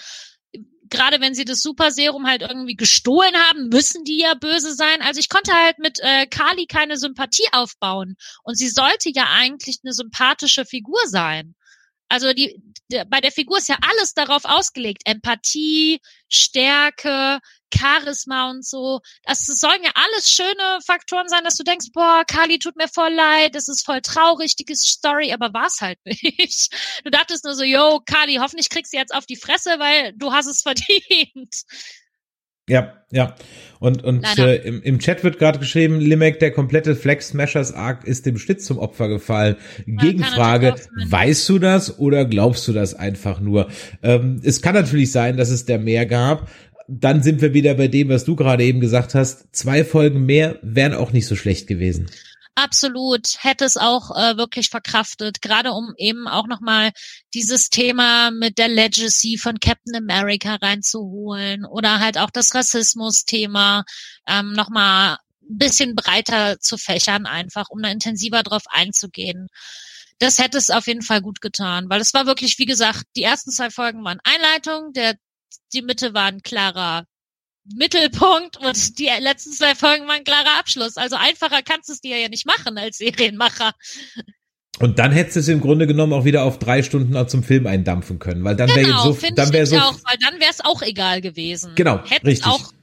Speaker 4: gerade wenn sie das Super Serum halt irgendwie gestohlen haben, müssen die ja böse sein. Also ich konnte halt mit äh, Kali keine Sympathie aufbauen und sie sollte ja eigentlich eine sympathische Figur sein. Also die, bei der Figur ist ja alles darauf ausgelegt. Empathie, Stärke, Charisma und so. Das sollen ja alles schöne Faktoren sein, dass du denkst, boah, Kali tut mir voll leid, das ist voll traurig, die Story, aber war's halt nicht. Du dachtest nur so, yo, Kali, hoffentlich kriegst du jetzt auf die Fresse, weil du hast es verdient.
Speaker 3: Ja, ja. Und, und äh, im, im Chat wird gerade geschrieben, Limek, der komplette Flex Smashers Arc ist dem Schlitz zum Opfer gefallen. Ja, Gegenfrage, weißt du das oder glaubst du das einfach nur? Ähm, es kann natürlich sein, dass es der mehr gab, dann sind wir wieder bei dem, was du gerade eben gesagt hast. Zwei Folgen mehr wären auch nicht so schlecht gewesen.
Speaker 4: Absolut, hätte es auch äh, wirklich verkraftet, gerade um eben auch nochmal dieses Thema mit der Legacy von Captain America reinzuholen oder halt auch das Rassismus-Thema ähm, nochmal ein bisschen breiter zu fächern, einfach, um da intensiver drauf einzugehen. Das hätte es auf jeden Fall gut getan, weil es war wirklich, wie gesagt, die ersten zwei Folgen waren Einleitung, der die Mitte war ein klarer Mittelpunkt und die letzten zwei Folgen waren ein klarer Abschluss. Also einfacher kannst du es dir ja nicht machen als Serienmacher.
Speaker 3: Und dann hättest du es im Grunde genommen auch wieder auf drei Stunden zum Film eindampfen können, weil dann wäre
Speaker 4: genau,
Speaker 3: jetzt so, dann wäre so,
Speaker 4: auch, weil dann wäre es auch egal gewesen.
Speaker 3: Genau,
Speaker 4: Hätt's
Speaker 3: richtig.
Speaker 4: Auch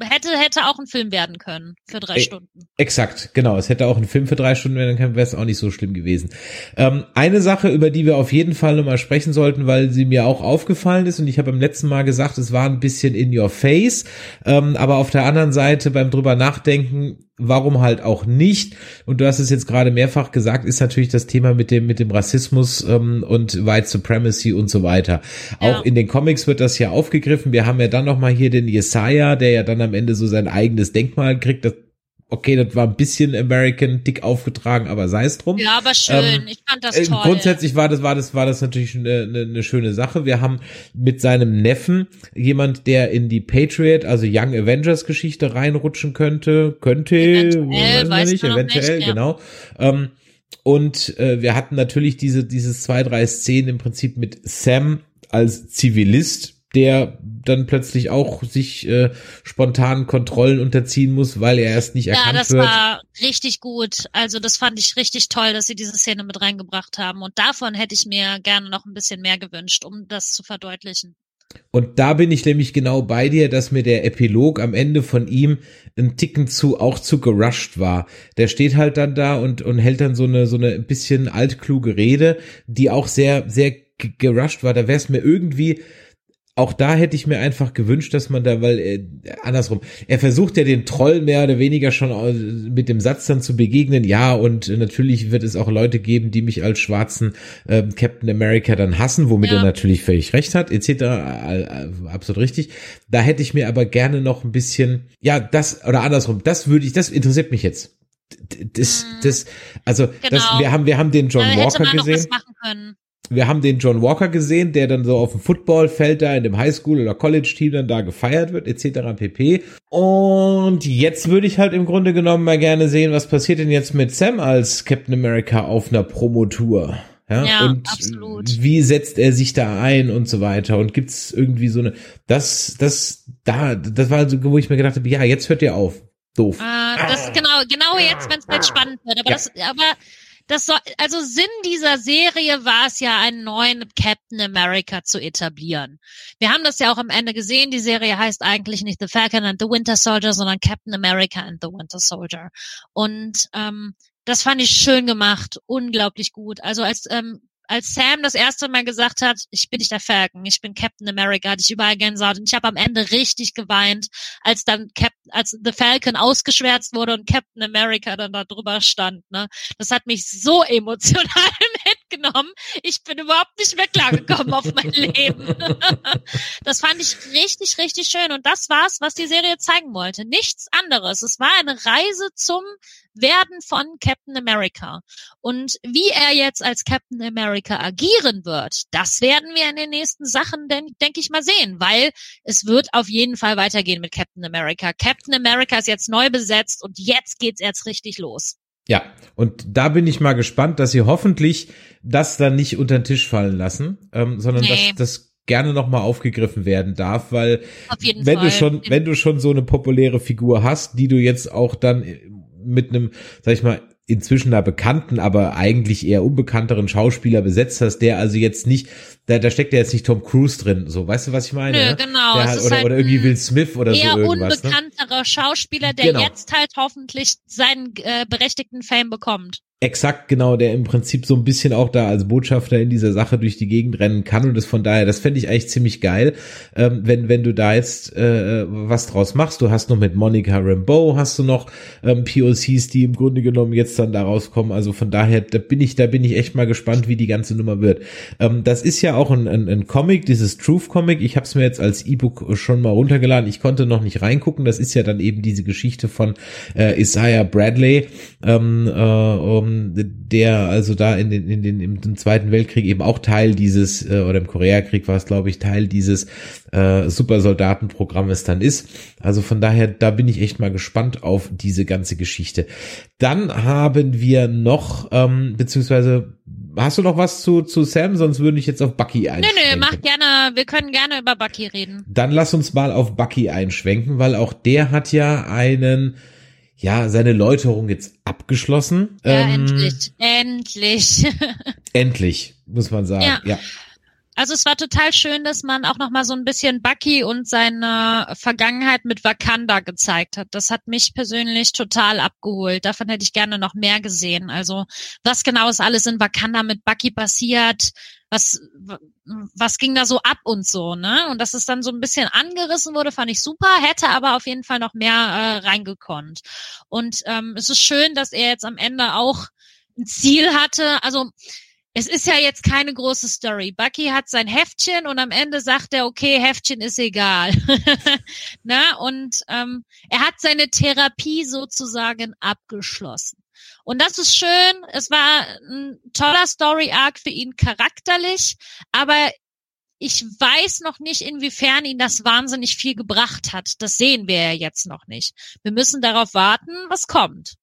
Speaker 4: hätte, hätte auch ein Film werden können für drei Stunden.
Speaker 3: Exakt, genau. Es hätte auch ein Film für drei Stunden werden können, wäre es auch nicht so schlimm gewesen. Ähm, eine Sache, über die wir auf jeden Fall nochmal sprechen sollten, weil sie mir auch aufgefallen ist und ich habe beim letzten Mal gesagt, es war ein bisschen in your face, ähm, aber auf der anderen Seite beim drüber nachdenken, warum halt auch nicht? Und du hast es jetzt gerade mehrfach gesagt, ist natürlich das Thema mit dem mit dem Rassismus ähm, und White Supremacy und so weiter. Ja. Auch in den Comics wird das ja aufgegriffen. Wir haben ja dann noch mal hier den Jesaja, der ja dann am Ende so sein eigenes Denkmal kriegt. Das okay, das war ein bisschen American dick aufgetragen, aber sei es drum.
Speaker 4: Ja, aber schön. Ähm, ich fand das äh, toll.
Speaker 3: Grundsätzlich war das, war das, war das natürlich eine, eine, eine schöne Sache. Wir haben mit seinem Neffen jemand, der in die Patriot, also Young Avengers Geschichte reinrutschen könnte, könnte,
Speaker 4: eventuell, weiß nicht,
Speaker 3: eventuell,
Speaker 4: nicht,
Speaker 3: ja. genau. Ähm, und äh, wir hatten natürlich diese, dieses zwei, drei Szenen im Prinzip mit Sam als Zivilist, der dann plötzlich auch sich äh, spontan Kontrollen unterziehen muss, weil er erst nicht erkannt wird.
Speaker 4: Ja, das war richtig gut. Also das fand ich richtig toll, dass sie diese Szene mit reingebracht haben. Und davon hätte ich mir gerne noch ein bisschen mehr gewünscht, um das zu verdeutlichen.
Speaker 3: Und da bin ich nämlich genau bei dir, dass mir der Epilog am Ende von ihm ein Ticken zu, auch zu gerusht war. Der steht halt dann da und, und hält dann so eine, so eine bisschen altkluge Rede, die auch sehr, sehr gerusht war. Da wäre es mir irgendwie, auch da hätte ich mir einfach gewünscht, dass man da, weil äh, andersrum, er versucht ja den Troll mehr oder weniger schon mit dem Satz dann zu begegnen, ja, und natürlich wird es auch Leute geben, die mich als schwarzen äh, Captain America dann hassen, womit ja. er natürlich völlig recht hat, etc. Äh, absolut richtig. Da hätte ich mir aber gerne noch ein bisschen, ja, das, oder andersrum, das würde ich, das interessiert mich jetzt. Das, mhm. das, also, genau. das, wir haben, wir haben den John da Walker gesehen wir haben den John Walker gesehen, der dann so auf dem Footballfeld da in dem Highschool- oder College-Team dann da gefeiert wird, etc. pp. Und jetzt würde ich halt im Grunde genommen mal gerne sehen, was passiert denn jetzt mit Sam als Captain America auf einer Promotour. Ja,
Speaker 4: ja
Speaker 3: und
Speaker 4: absolut.
Speaker 3: wie setzt er sich da ein und so weiter und gibt's irgendwie so eine das das da das war so wo ich mir gedacht habe ja jetzt hört ihr auf doof
Speaker 4: äh, das ist genau genau jetzt wenn es halt spannend wird aber ja. das aber das soll, also Sinn dieser Serie war es ja, einen neuen Captain America zu etablieren. Wir haben das ja auch am Ende gesehen. Die Serie heißt eigentlich nicht The Falcon and the Winter Soldier, sondern Captain America and the Winter Soldier. Und ähm, das fand ich schön gemacht, unglaublich gut. Also als ähm, als Sam das erste Mal gesagt hat, ich bin nicht der Falcon, ich bin Captain America, hatte ich überall Gänsehaut und ich habe am Ende richtig geweint, als dann Captain, als The Falcon ausgeschwärzt wurde und Captain America dann da drüber stand. Ne? Das hat mich so emotional mitgenommen. Ich bin überhaupt nicht mehr klargekommen auf mein Leben. das fand ich richtig, richtig schön und das war's, was die Serie zeigen wollte. Nichts anderes. Es war eine Reise zum Werden von Captain America. Und wie er jetzt als Captain America agieren wird, das werden wir in den nächsten Sachen, denke denk ich mal, sehen, weil es wird auf jeden Fall weitergehen mit Captain America. Captain America ist jetzt neu besetzt und jetzt geht's erst richtig los.
Speaker 3: Ja, und da bin ich mal gespannt, dass sie hoffentlich das dann nicht unter den Tisch fallen lassen, ähm, sondern nee. dass das gerne nochmal aufgegriffen werden darf, weil wenn Fall. du schon, wenn du schon so eine populäre Figur hast, die du jetzt auch dann mit einem, sag ich mal, inzwischen da bekannten, aber eigentlich eher unbekannteren Schauspieler besetzt hast, der also jetzt nicht, da, da steckt ja jetzt nicht Tom Cruise drin, so, weißt du, was ich meine?
Speaker 4: Nö, genau.
Speaker 3: Der halt, oder, halt oder irgendwie Will Smith oder
Speaker 4: eher
Speaker 3: so irgendwas.
Speaker 4: Eher unbekannterer ne? Schauspieler, der genau. jetzt halt hoffentlich seinen äh, berechtigten Fame bekommt
Speaker 3: exakt genau, der im Prinzip so ein bisschen auch da als Botschafter in dieser Sache durch die Gegend rennen kann und das von daher, das fände ich eigentlich ziemlich geil, ähm, wenn wenn du da jetzt äh, was draus machst. Du hast noch mit Monica Rambeau hast du noch ähm, POCs, die im Grunde genommen jetzt dann da rauskommen. Also von daher, da bin ich, da bin ich echt mal gespannt, wie die ganze Nummer wird. Ähm, das ist ja auch ein, ein, ein Comic, dieses Truth Comic. Ich habe es mir jetzt als E-Book schon mal runtergeladen. Ich konnte noch nicht reingucken. Das ist ja dann eben diese Geschichte von äh, Isaiah Bradley. Ähm, äh, um, der also da in den, in den, im Zweiten Weltkrieg eben auch Teil dieses, äh, oder im Koreakrieg war es, glaube ich, Teil dieses äh, Supersoldatenprogrammes dann ist. Also von daher, da bin ich echt mal gespannt auf diese ganze Geschichte. Dann haben wir noch, ähm, beziehungsweise Hast du noch was zu, zu Sam? Sonst würde ich jetzt auf Bucky einschwenken.
Speaker 4: Nö, nö, mach gerne, wir können gerne über Bucky reden.
Speaker 3: Dann lass uns mal auf Bucky einschwenken, weil auch der hat ja einen ja, seine Läuterung jetzt abgeschlossen.
Speaker 4: Ja, ähm, endlich, endlich.
Speaker 3: endlich, muss man sagen, ja. ja.
Speaker 4: Also es war total schön, dass man auch noch mal so ein bisschen Bucky und seine Vergangenheit mit Wakanda gezeigt hat. Das hat mich persönlich total abgeholt. Davon hätte ich gerne noch mehr gesehen. Also was genau ist alles in Wakanda mit Bucky passiert? Was was ging da so ab und so, ne? Und dass es dann so ein bisschen angerissen wurde, fand ich super, hätte aber auf jeden Fall noch mehr äh, reingekonnt. Und ähm, es ist schön, dass er jetzt am Ende auch ein Ziel hatte. Also es ist ja jetzt keine große Story. Bucky hat sein Heftchen und am Ende sagt er, okay, Heftchen ist egal. Na, und ähm, er hat seine Therapie sozusagen abgeschlossen. Und das ist schön. Es war ein toller Story-Arc für ihn charakterlich, aber ich weiß noch nicht, inwiefern ihn das wahnsinnig viel gebracht hat. Das sehen wir ja jetzt noch nicht. Wir müssen darauf warten, was kommt.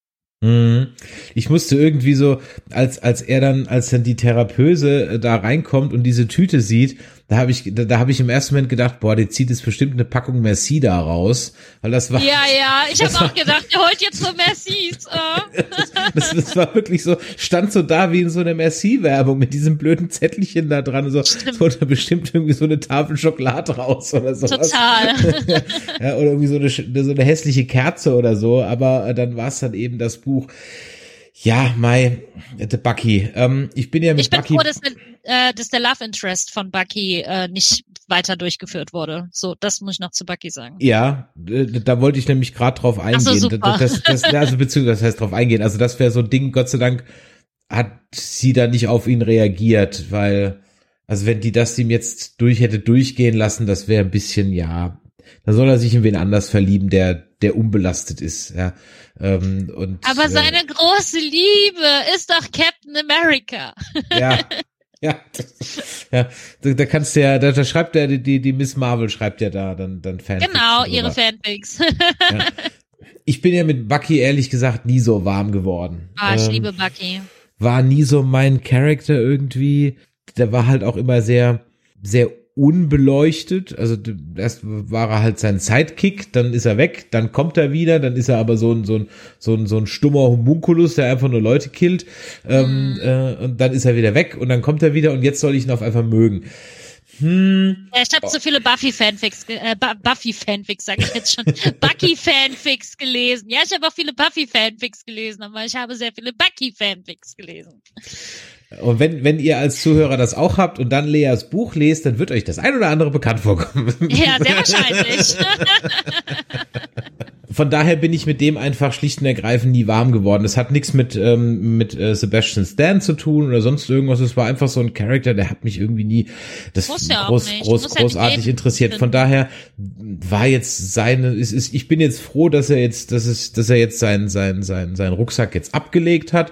Speaker 3: Mhm. Ich musste irgendwie so, als, als er dann, als dann die Therapeuse äh, da reinkommt und diese Tüte sieht, Da habe ich, da, da habe ich im ersten Moment gedacht, boah, die zieht jetzt bestimmt eine Packung Merci da raus, weil das war.
Speaker 4: Ja, ja, ich habe auch gedacht, der holt jetzt so Mercis. Äh.
Speaker 3: das, das, das war wirklich so, stand so da wie in so einer Merci-Werbung mit diesem blöden Zettelchen da dran. So, es wurde bestimmt irgendwie so eine Tafel Schokolade raus oder so.
Speaker 4: Total.
Speaker 3: ja, oder irgendwie so eine, so eine hässliche Kerze oder so. Aber dann war es dann eben das Buch. Ja, Mai, der Bucky. Ähm, ich bin ja mit
Speaker 4: ich bin
Speaker 3: Bucky.
Speaker 4: froh, dass, äh, dass der Love Interest von Bucky äh, nicht weiter durchgeführt wurde. So, das muss ich noch zu Bucky sagen.
Speaker 3: Ja, äh, da wollte ich nämlich gerade drauf eingehen.
Speaker 4: So, super.
Speaker 3: Das, das, das, also beziehungsweise das heißt drauf eingehen. Also das wäre so ein Ding, Gott sei Dank hat sie da nicht auf ihn reagiert, weil, also wenn die das ihm jetzt durch hätte durchgehen lassen, das wäre ein bisschen, ja, da soll er sich in wen anders verlieben, der, der unbelastet ist, ja. Ähm, und,
Speaker 4: Aber
Speaker 3: äh,
Speaker 4: seine große Liebe ist doch Captain America.
Speaker 3: Ja. Ja, ja, da, da kannst du ja, da, da schreibt der, die, die Miss Marvel schreibt ja da dann, dann Fanfics.
Speaker 4: Genau,
Speaker 3: drüber.
Speaker 4: ihre Fanfics.
Speaker 3: Ja. Ich bin ja mit Bucky ehrlich gesagt nie so warm geworden.
Speaker 4: Ah, ich
Speaker 3: Ähm,
Speaker 4: liebe Bucky.
Speaker 3: war nie so mein Charakter irgendwie. Der war halt auch immer sehr, sehr unbeleuchtet. Also erst war er halt sein Sidekick, dann ist er weg, dann kommt er wieder, dann ist er aber so ein, so ein, so ein, so ein stummer Homunculus, der einfach nur Leute killt. Ähm,
Speaker 4: Mhm.
Speaker 3: äh, und dann ist er wieder weg und dann kommt er wieder und jetzt soll ich ihn auf einfach mögen. Hm,
Speaker 4: Ja, ich habe
Speaker 3: Oh.
Speaker 4: zu viele Buffy-Fanfics, äh, Bu- Buffy-Fanfics, sage ich jetzt schon, Bucky-Fanfics gelesen. Ja, ich habe auch viele Buffy-Fanfics gelesen, aber ich habe sehr viele Bucky-Fanfics gelesen.
Speaker 3: Und wenn, wenn ihr als Zuhörer das auch habt und dann Leas Buch lest, dann wird euch das ein oder andere bekannt vorkommen.
Speaker 4: Ja, sehr wahrscheinlich.
Speaker 3: Von daher bin ich mit dem einfach schlicht und ergreifend nie warm geworden. Das hat nichts mit, ähm, mit äh, Sebastian Stan zu tun oder sonst irgendwas. Es war einfach so ein Charakter, der hat mich irgendwie nie das
Speaker 4: Muss ja
Speaker 3: groß, groß,
Speaker 4: ja
Speaker 3: großartig interessiert. Von daher war jetzt seine, es ist, ich bin jetzt froh, dass er jetzt, dass es, dass er jetzt seinen, seinen, seinen, seinen Rucksack jetzt abgelegt hat.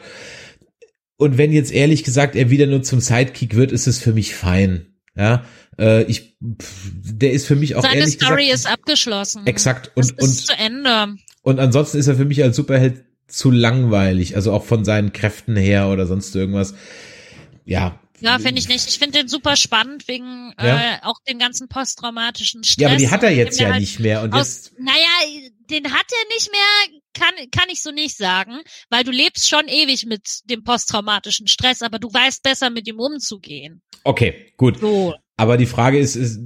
Speaker 3: Und wenn jetzt ehrlich gesagt er wieder nur zum Sidekick wird, ist es für mich fein. Ja, äh, ich, pff, der ist für mich auch
Speaker 4: Seine Story
Speaker 3: gesagt,
Speaker 4: ist abgeschlossen.
Speaker 3: exakt
Speaker 4: Das
Speaker 3: und
Speaker 4: ist
Speaker 3: und
Speaker 4: zu Ende.
Speaker 3: und ansonsten ist er für mich als Superheld zu langweilig, also auch von seinen Kräften her oder sonst irgendwas. Ja.
Speaker 4: Ja, finde ich nicht. Ich finde den super spannend wegen
Speaker 3: Ja.
Speaker 4: äh, auch dem ganzen posttraumatischen Stress.
Speaker 3: Ja, aber die hat er jetzt ja
Speaker 4: halt
Speaker 3: nicht mehr und
Speaker 4: Aus,
Speaker 3: jetzt
Speaker 4: naja, den hat er nicht mehr, kann, kann ich so nicht sagen, weil du lebst schon ewig mit dem posttraumatischen Stress, aber du weißt besser mit ihm umzugehen.
Speaker 3: okay, gut.
Speaker 4: So.
Speaker 3: Aber die Frage ist, ist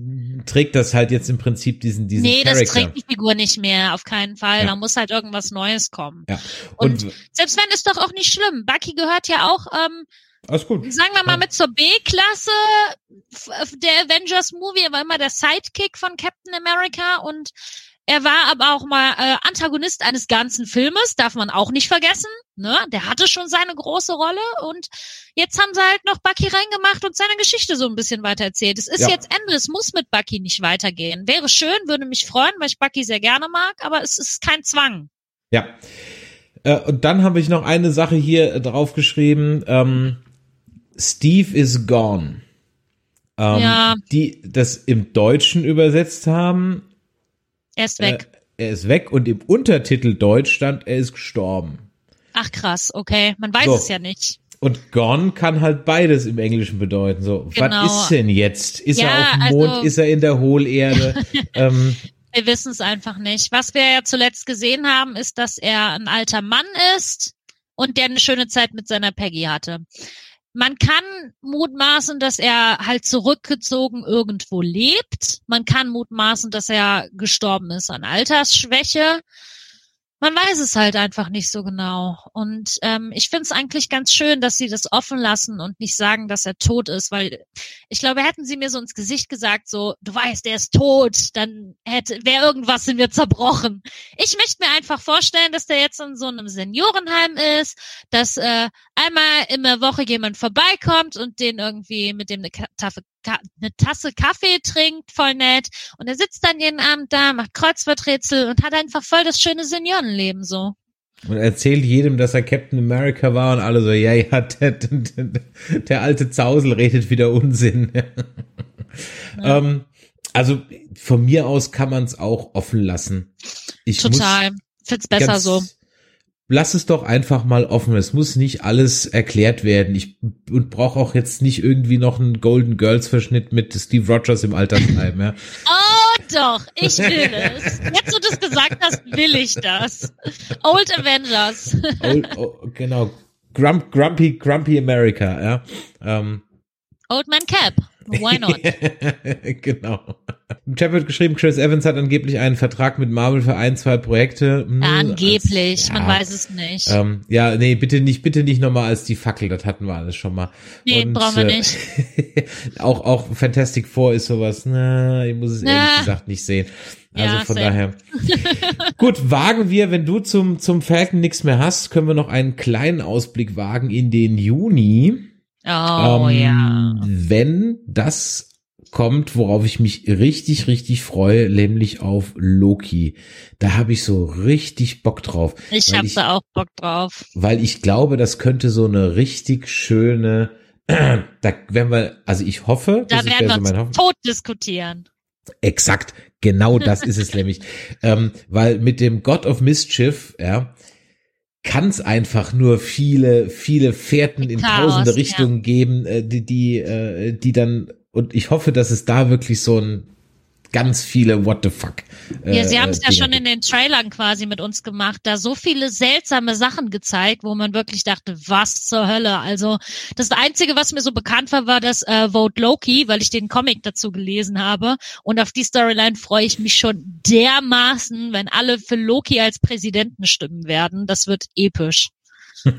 Speaker 3: trägt das halt jetzt im Prinzip diesen diesen
Speaker 4: nee, das
Speaker 3: Charakter?
Speaker 4: trägt die Figur nicht mehr, auf keinen Fall.
Speaker 3: Ja.
Speaker 4: Da muss halt irgendwas Neues kommen.
Speaker 3: ja.
Speaker 4: Und,
Speaker 3: Und,
Speaker 4: selbst wenn, ist doch auch nicht schlimm. Bucky gehört ja auch, ähm,
Speaker 3: alles gut.
Speaker 4: sagen wir mal, mit zur B-Klasse der Avengers-Movie. Er war immer der Sidekick von Captain America und er war aber auch mal äh, Antagonist eines ganzen Filmes, darf man auch nicht vergessen. Ne? Der hatte schon seine große Rolle und jetzt haben sie halt noch Bucky reingemacht und seine Geschichte so ein bisschen weiter erzählt. Es ist
Speaker 3: Ja.
Speaker 4: jetzt Ende, es muss mit Bucky nicht weitergehen. Wäre schön, würde mich freuen, weil ich Bucky sehr gerne mag, aber es ist kein Zwang.
Speaker 3: Ja. Äh, und dann habe ich noch eine Sache hier äh, draufgeschrieben. Ähm, Steve is gone. Ähm,
Speaker 4: Ja.
Speaker 3: Die das im Deutschen übersetzt haben.
Speaker 4: Er ist weg.
Speaker 3: Äh, er ist weg und im Untertitel Deutsch stand, er ist gestorben.
Speaker 4: Ach krass, okay. Man weiß
Speaker 3: So.
Speaker 4: es ja nicht.
Speaker 3: Und gone kann halt beides im Englischen bedeuten. So,
Speaker 4: Genau.
Speaker 3: was ist denn jetzt? Ist
Speaker 4: Ja,
Speaker 3: er auf dem Mond?
Speaker 4: also-
Speaker 3: ist er in der Hohlerde? ähm,
Speaker 4: Wir wissen es einfach nicht. Was wir ja zuletzt gesehen haben, ist, dass er ein alter Mann ist und der eine schöne Zeit mit seiner Peggy hatte. Man kann mutmaßen, dass er halt zurückgezogen irgendwo lebt. Man kann mutmaßen, dass er gestorben ist an Altersschwäche. Man weiß es halt einfach nicht so genau. Und ähm, ich finde es eigentlich ganz schön, dass sie das offen lassen und nicht sagen, dass er tot ist, weil ich glaube, hätten sie mir so ins Gesicht gesagt, so, du weißt, er ist tot, dann hätte, wäre irgendwas in mir zerbrochen. Ich möchte mir einfach vorstellen, dass der jetzt in so einem Seniorenheim ist, dass äh, einmal in der Woche jemand vorbeikommt und den irgendwie mit dem eine, Ka eine Tasse Kaffee trinkt, voll nett. Und er sitzt dann jeden Abend da, macht Kreuzworträtsel und hat einfach voll das schöne Seniorenleben so.
Speaker 3: und erzählt jedem, dass er Captain America war und alle so, ja, ja, der, der, der alte Zausel redet wieder Unsinn. ähm, also von mir aus kann man es auch offen lassen. Ich
Speaker 4: Total. Find's besser
Speaker 3: ganz
Speaker 4: so.
Speaker 3: Lass es doch einfach mal offen. Es muss nicht alles erklärt werden. Ich und brauche auch jetzt nicht irgendwie noch einen Golden Girls Verschnitt mit Steve Rogers im Altersheim. Ja.
Speaker 4: Oh doch, ich will es. Jetzt, wo du es gesagt hast, will ich das. Old Avengers.
Speaker 3: Old, oh, genau. Grump, grumpy, Grumpy America, ja. Ähm.
Speaker 4: Old Man Cap. Why not?
Speaker 3: genau. Im Chat wird geschrieben, Chris Evans hat angeblich einen Vertrag mit Marvel für ein, zwei Projekte.
Speaker 4: Hm, angeblich, als, ja, man weiß es nicht.
Speaker 3: Ähm, ja, nee, bitte nicht, bitte nicht nochmal als die Fackel, das hatten wir alles schon mal.
Speaker 4: Nee, Und, brauchen wir äh, nicht.
Speaker 3: auch, auch Fantastic Four ist sowas, na, ich muss es na. ehrlich gesagt nicht sehen. Also ja, von same. daher. Gut, wagen wir, wenn du zum, zum Falcon nichts mehr hast, können wir noch einen kleinen Ausblick wagen in den Juni.
Speaker 4: Oh, ähm, ja.
Speaker 3: Wenn das kommt, worauf ich mich richtig, richtig freue, nämlich auf Loki. Da habe ich so richtig Bock drauf.
Speaker 4: Ich habe da auch Bock drauf.
Speaker 3: Weil ich glaube, das könnte so eine richtig schöne, da werden wir, also ich hoffe,
Speaker 4: da werden wir so uns tot diskutieren.
Speaker 3: Exakt, genau das ist es nämlich. Ähm, weil mit dem God of Mischief, ja, kann es einfach nur viele, viele Fährten in Chaos, tausende Richtungen ja. geben, äh, die, die, äh, die dann, und ich hoffe, dass es da wirklich so ein ganz viele What the fuck.
Speaker 4: Äh, ja, sie haben es ja schon in den Trailern quasi mit uns gemacht, da so viele seltsame Sachen gezeigt, wo man wirklich dachte, was zur Hölle. Also das Einzige, was mir so bekannt war, war das äh, Vote Loki, weil ich den Comic dazu gelesen habe. Und auf die Storyline freue ich mich schon dermaßen, wenn alle für Loki als Präsidenten stimmen werden. Das wird episch.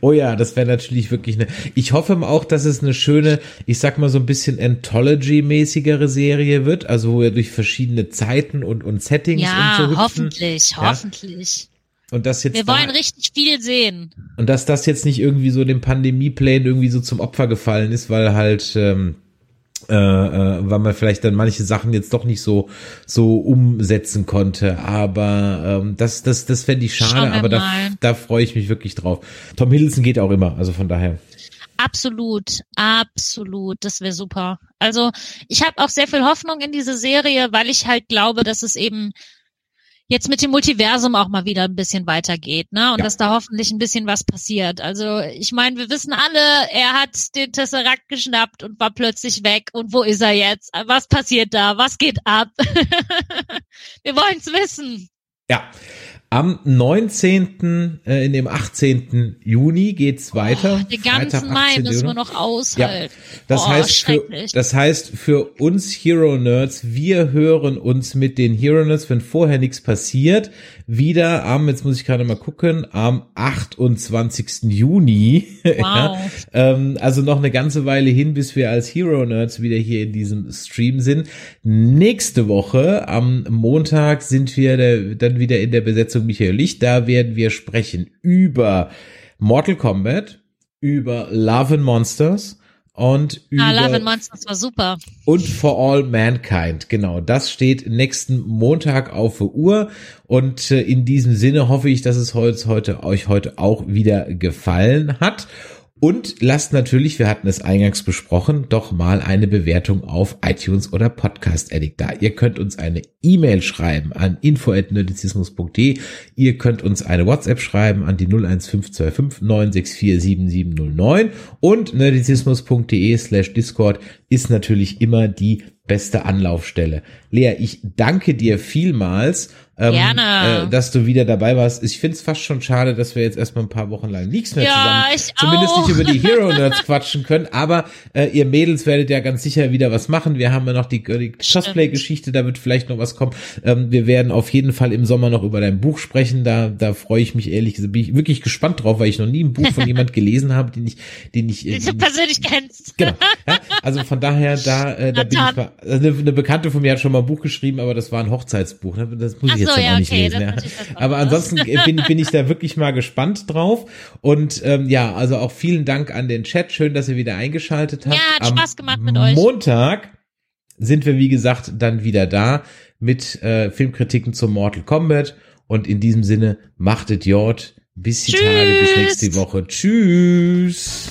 Speaker 3: Oh ja, das wäre natürlich wirklich eine. Ich hoffe auch, dass es eine schöne, ich sag mal so ein bisschen Anthology-mäßigere Serie wird, also wo er durch verschiedene Zeiten und, und Settings
Speaker 4: ja,
Speaker 3: und so
Speaker 4: hoffentlich, ja. hoffentlich.
Speaker 3: Und das jetzt.
Speaker 4: Wir
Speaker 3: da,
Speaker 4: wollen richtig viel sehen.
Speaker 3: Und dass das jetzt nicht irgendwie so dem Pandemie-Plan irgendwie so zum Opfer gefallen ist, weil halt, ähm, äh, äh, weil man vielleicht dann manche Sachen jetzt doch nicht so so umsetzen konnte. Aber ähm, das das das fände ich schade, aber da, da freue ich mich wirklich drauf. Tom Hiddleston geht auch immer, also von daher.
Speaker 4: Absolut, absolut, das wäre super. Also ich habe auch sehr viel Hoffnung in diese Serie, weil ich halt glaube, dass es eben jetzt mit dem Multiversum auch mal wieder ein bisschen weitergeht, ne? Und ja. dass da hoffentlich ein bisschen was passiert. Also ich meine, wir wissen alle, er hat den Tesseract geschnappt und war plötzlich weg. Und wo ist er jetzt? Was passiert da? Was geht ab? wir wollen's wissen.
Speaker 3: Ja, am 19., äh, in dem 18. Juni geht's weiter.
Speaker 4: Oh, den ganzen Mai müssen wir noch aushalten. Ja.
Speaker 3: Das, oh, heißt für, das heißt für uns Hero Nerds, wir hören uns mit den Hero Nerds, wenn vorher nichts passiert, wieder am, jetzt muss ich gerade mal gucken, am 28. Juni. Wow. ja, ähm, also noch eine ganze Weile hin, bis wir als Hero Nerds wieder hier in diesem Stream sind. Nächste Woche, am Montag, sind wir der, dann wieder in der Besetzung Michael Licht. Da werden wir sprechen über Mortal Kombat, über Love and Monsters, und über
Speaker 4: ah, Love and Monsters war super.
Speaker 3: Und For All Mankind, genau. Das steht nächsten Montag auf der Uhr und äh, in diesem Sinne hoffe ich, dass es heute, heute euch heute auch wieder gefallen hat. Und lasst natürlich, wir hatten es eingangs besprochen, doch mal eine Bewertung auf iTunes oder Podcast Addict da. Ihr könnt uns eine E-Mail schreiben an info@nerdizismus.de. Ihr könnt uns eine WhatsApp schreiben an die 01525 964 7709 und nerdizismus.de slash Discord ist natürlich immer die beste Anlaufstelle. Lea, ich danke dir vielmals ähm,
Speaker 4: Gerne.
Speaker 3: Äh, dass du wieder dabei warst. Ich finde es fast schon schade, dass wir jetzt erstmal ein paar Wochen lang nichts mehr
Speaker 4: ja,
Speaker 3: zusammen,
Speaker 4: ich
Speaker 3: zumindest
Speaker 4: auch.
Speaker 3: nicht über die Hero Nerds quatschen können. Aber äh, ihr Mädels werdet ja ganz sicher wieder was machen. Wir haben ja noch die, die Cosplay-Geschichte, da wird vielleicht noch was kommen. Ähm, wir werden auf jeden Fall im Sommer noch über dein Buch sprechen. Da, da freue ich mich ehrlich, bin ich wirklich gespannt drauf, weil ich noch nie ein Buch von jemand gelesen habe, den ich, den ich,
Speaker 4: den du persönlich kennst.
Speaker 3: Genau. Ja, also von daher, da, äh, da bin ich, also eine, eine Bekannte von mir hat schon mal ein Buch geschrieben, aber das war ein Hochzeitsbuch. Ne? Das muss ich jetzt so, ja, auch nicht okay, lesen. Ja. Aber ansonsten bin, bin ich da wirklich mal gespannt drauf. Und ähm, ja, also auch vielen Dank an den Chat. Schön, dass ihr wieder eingeschaltet habt.
Speaker 4: Ja, hat Am Spaß gemacht mit euch.
Speaker 3: Montag sind wir, wie gesagt, dann wieder da mit äh, Filmkritiken zum Mortal Kombat. Und in diesem Sinne, machtet Jord. Bis die Tschüss. Tage, bis nächste Woche. Tschüss.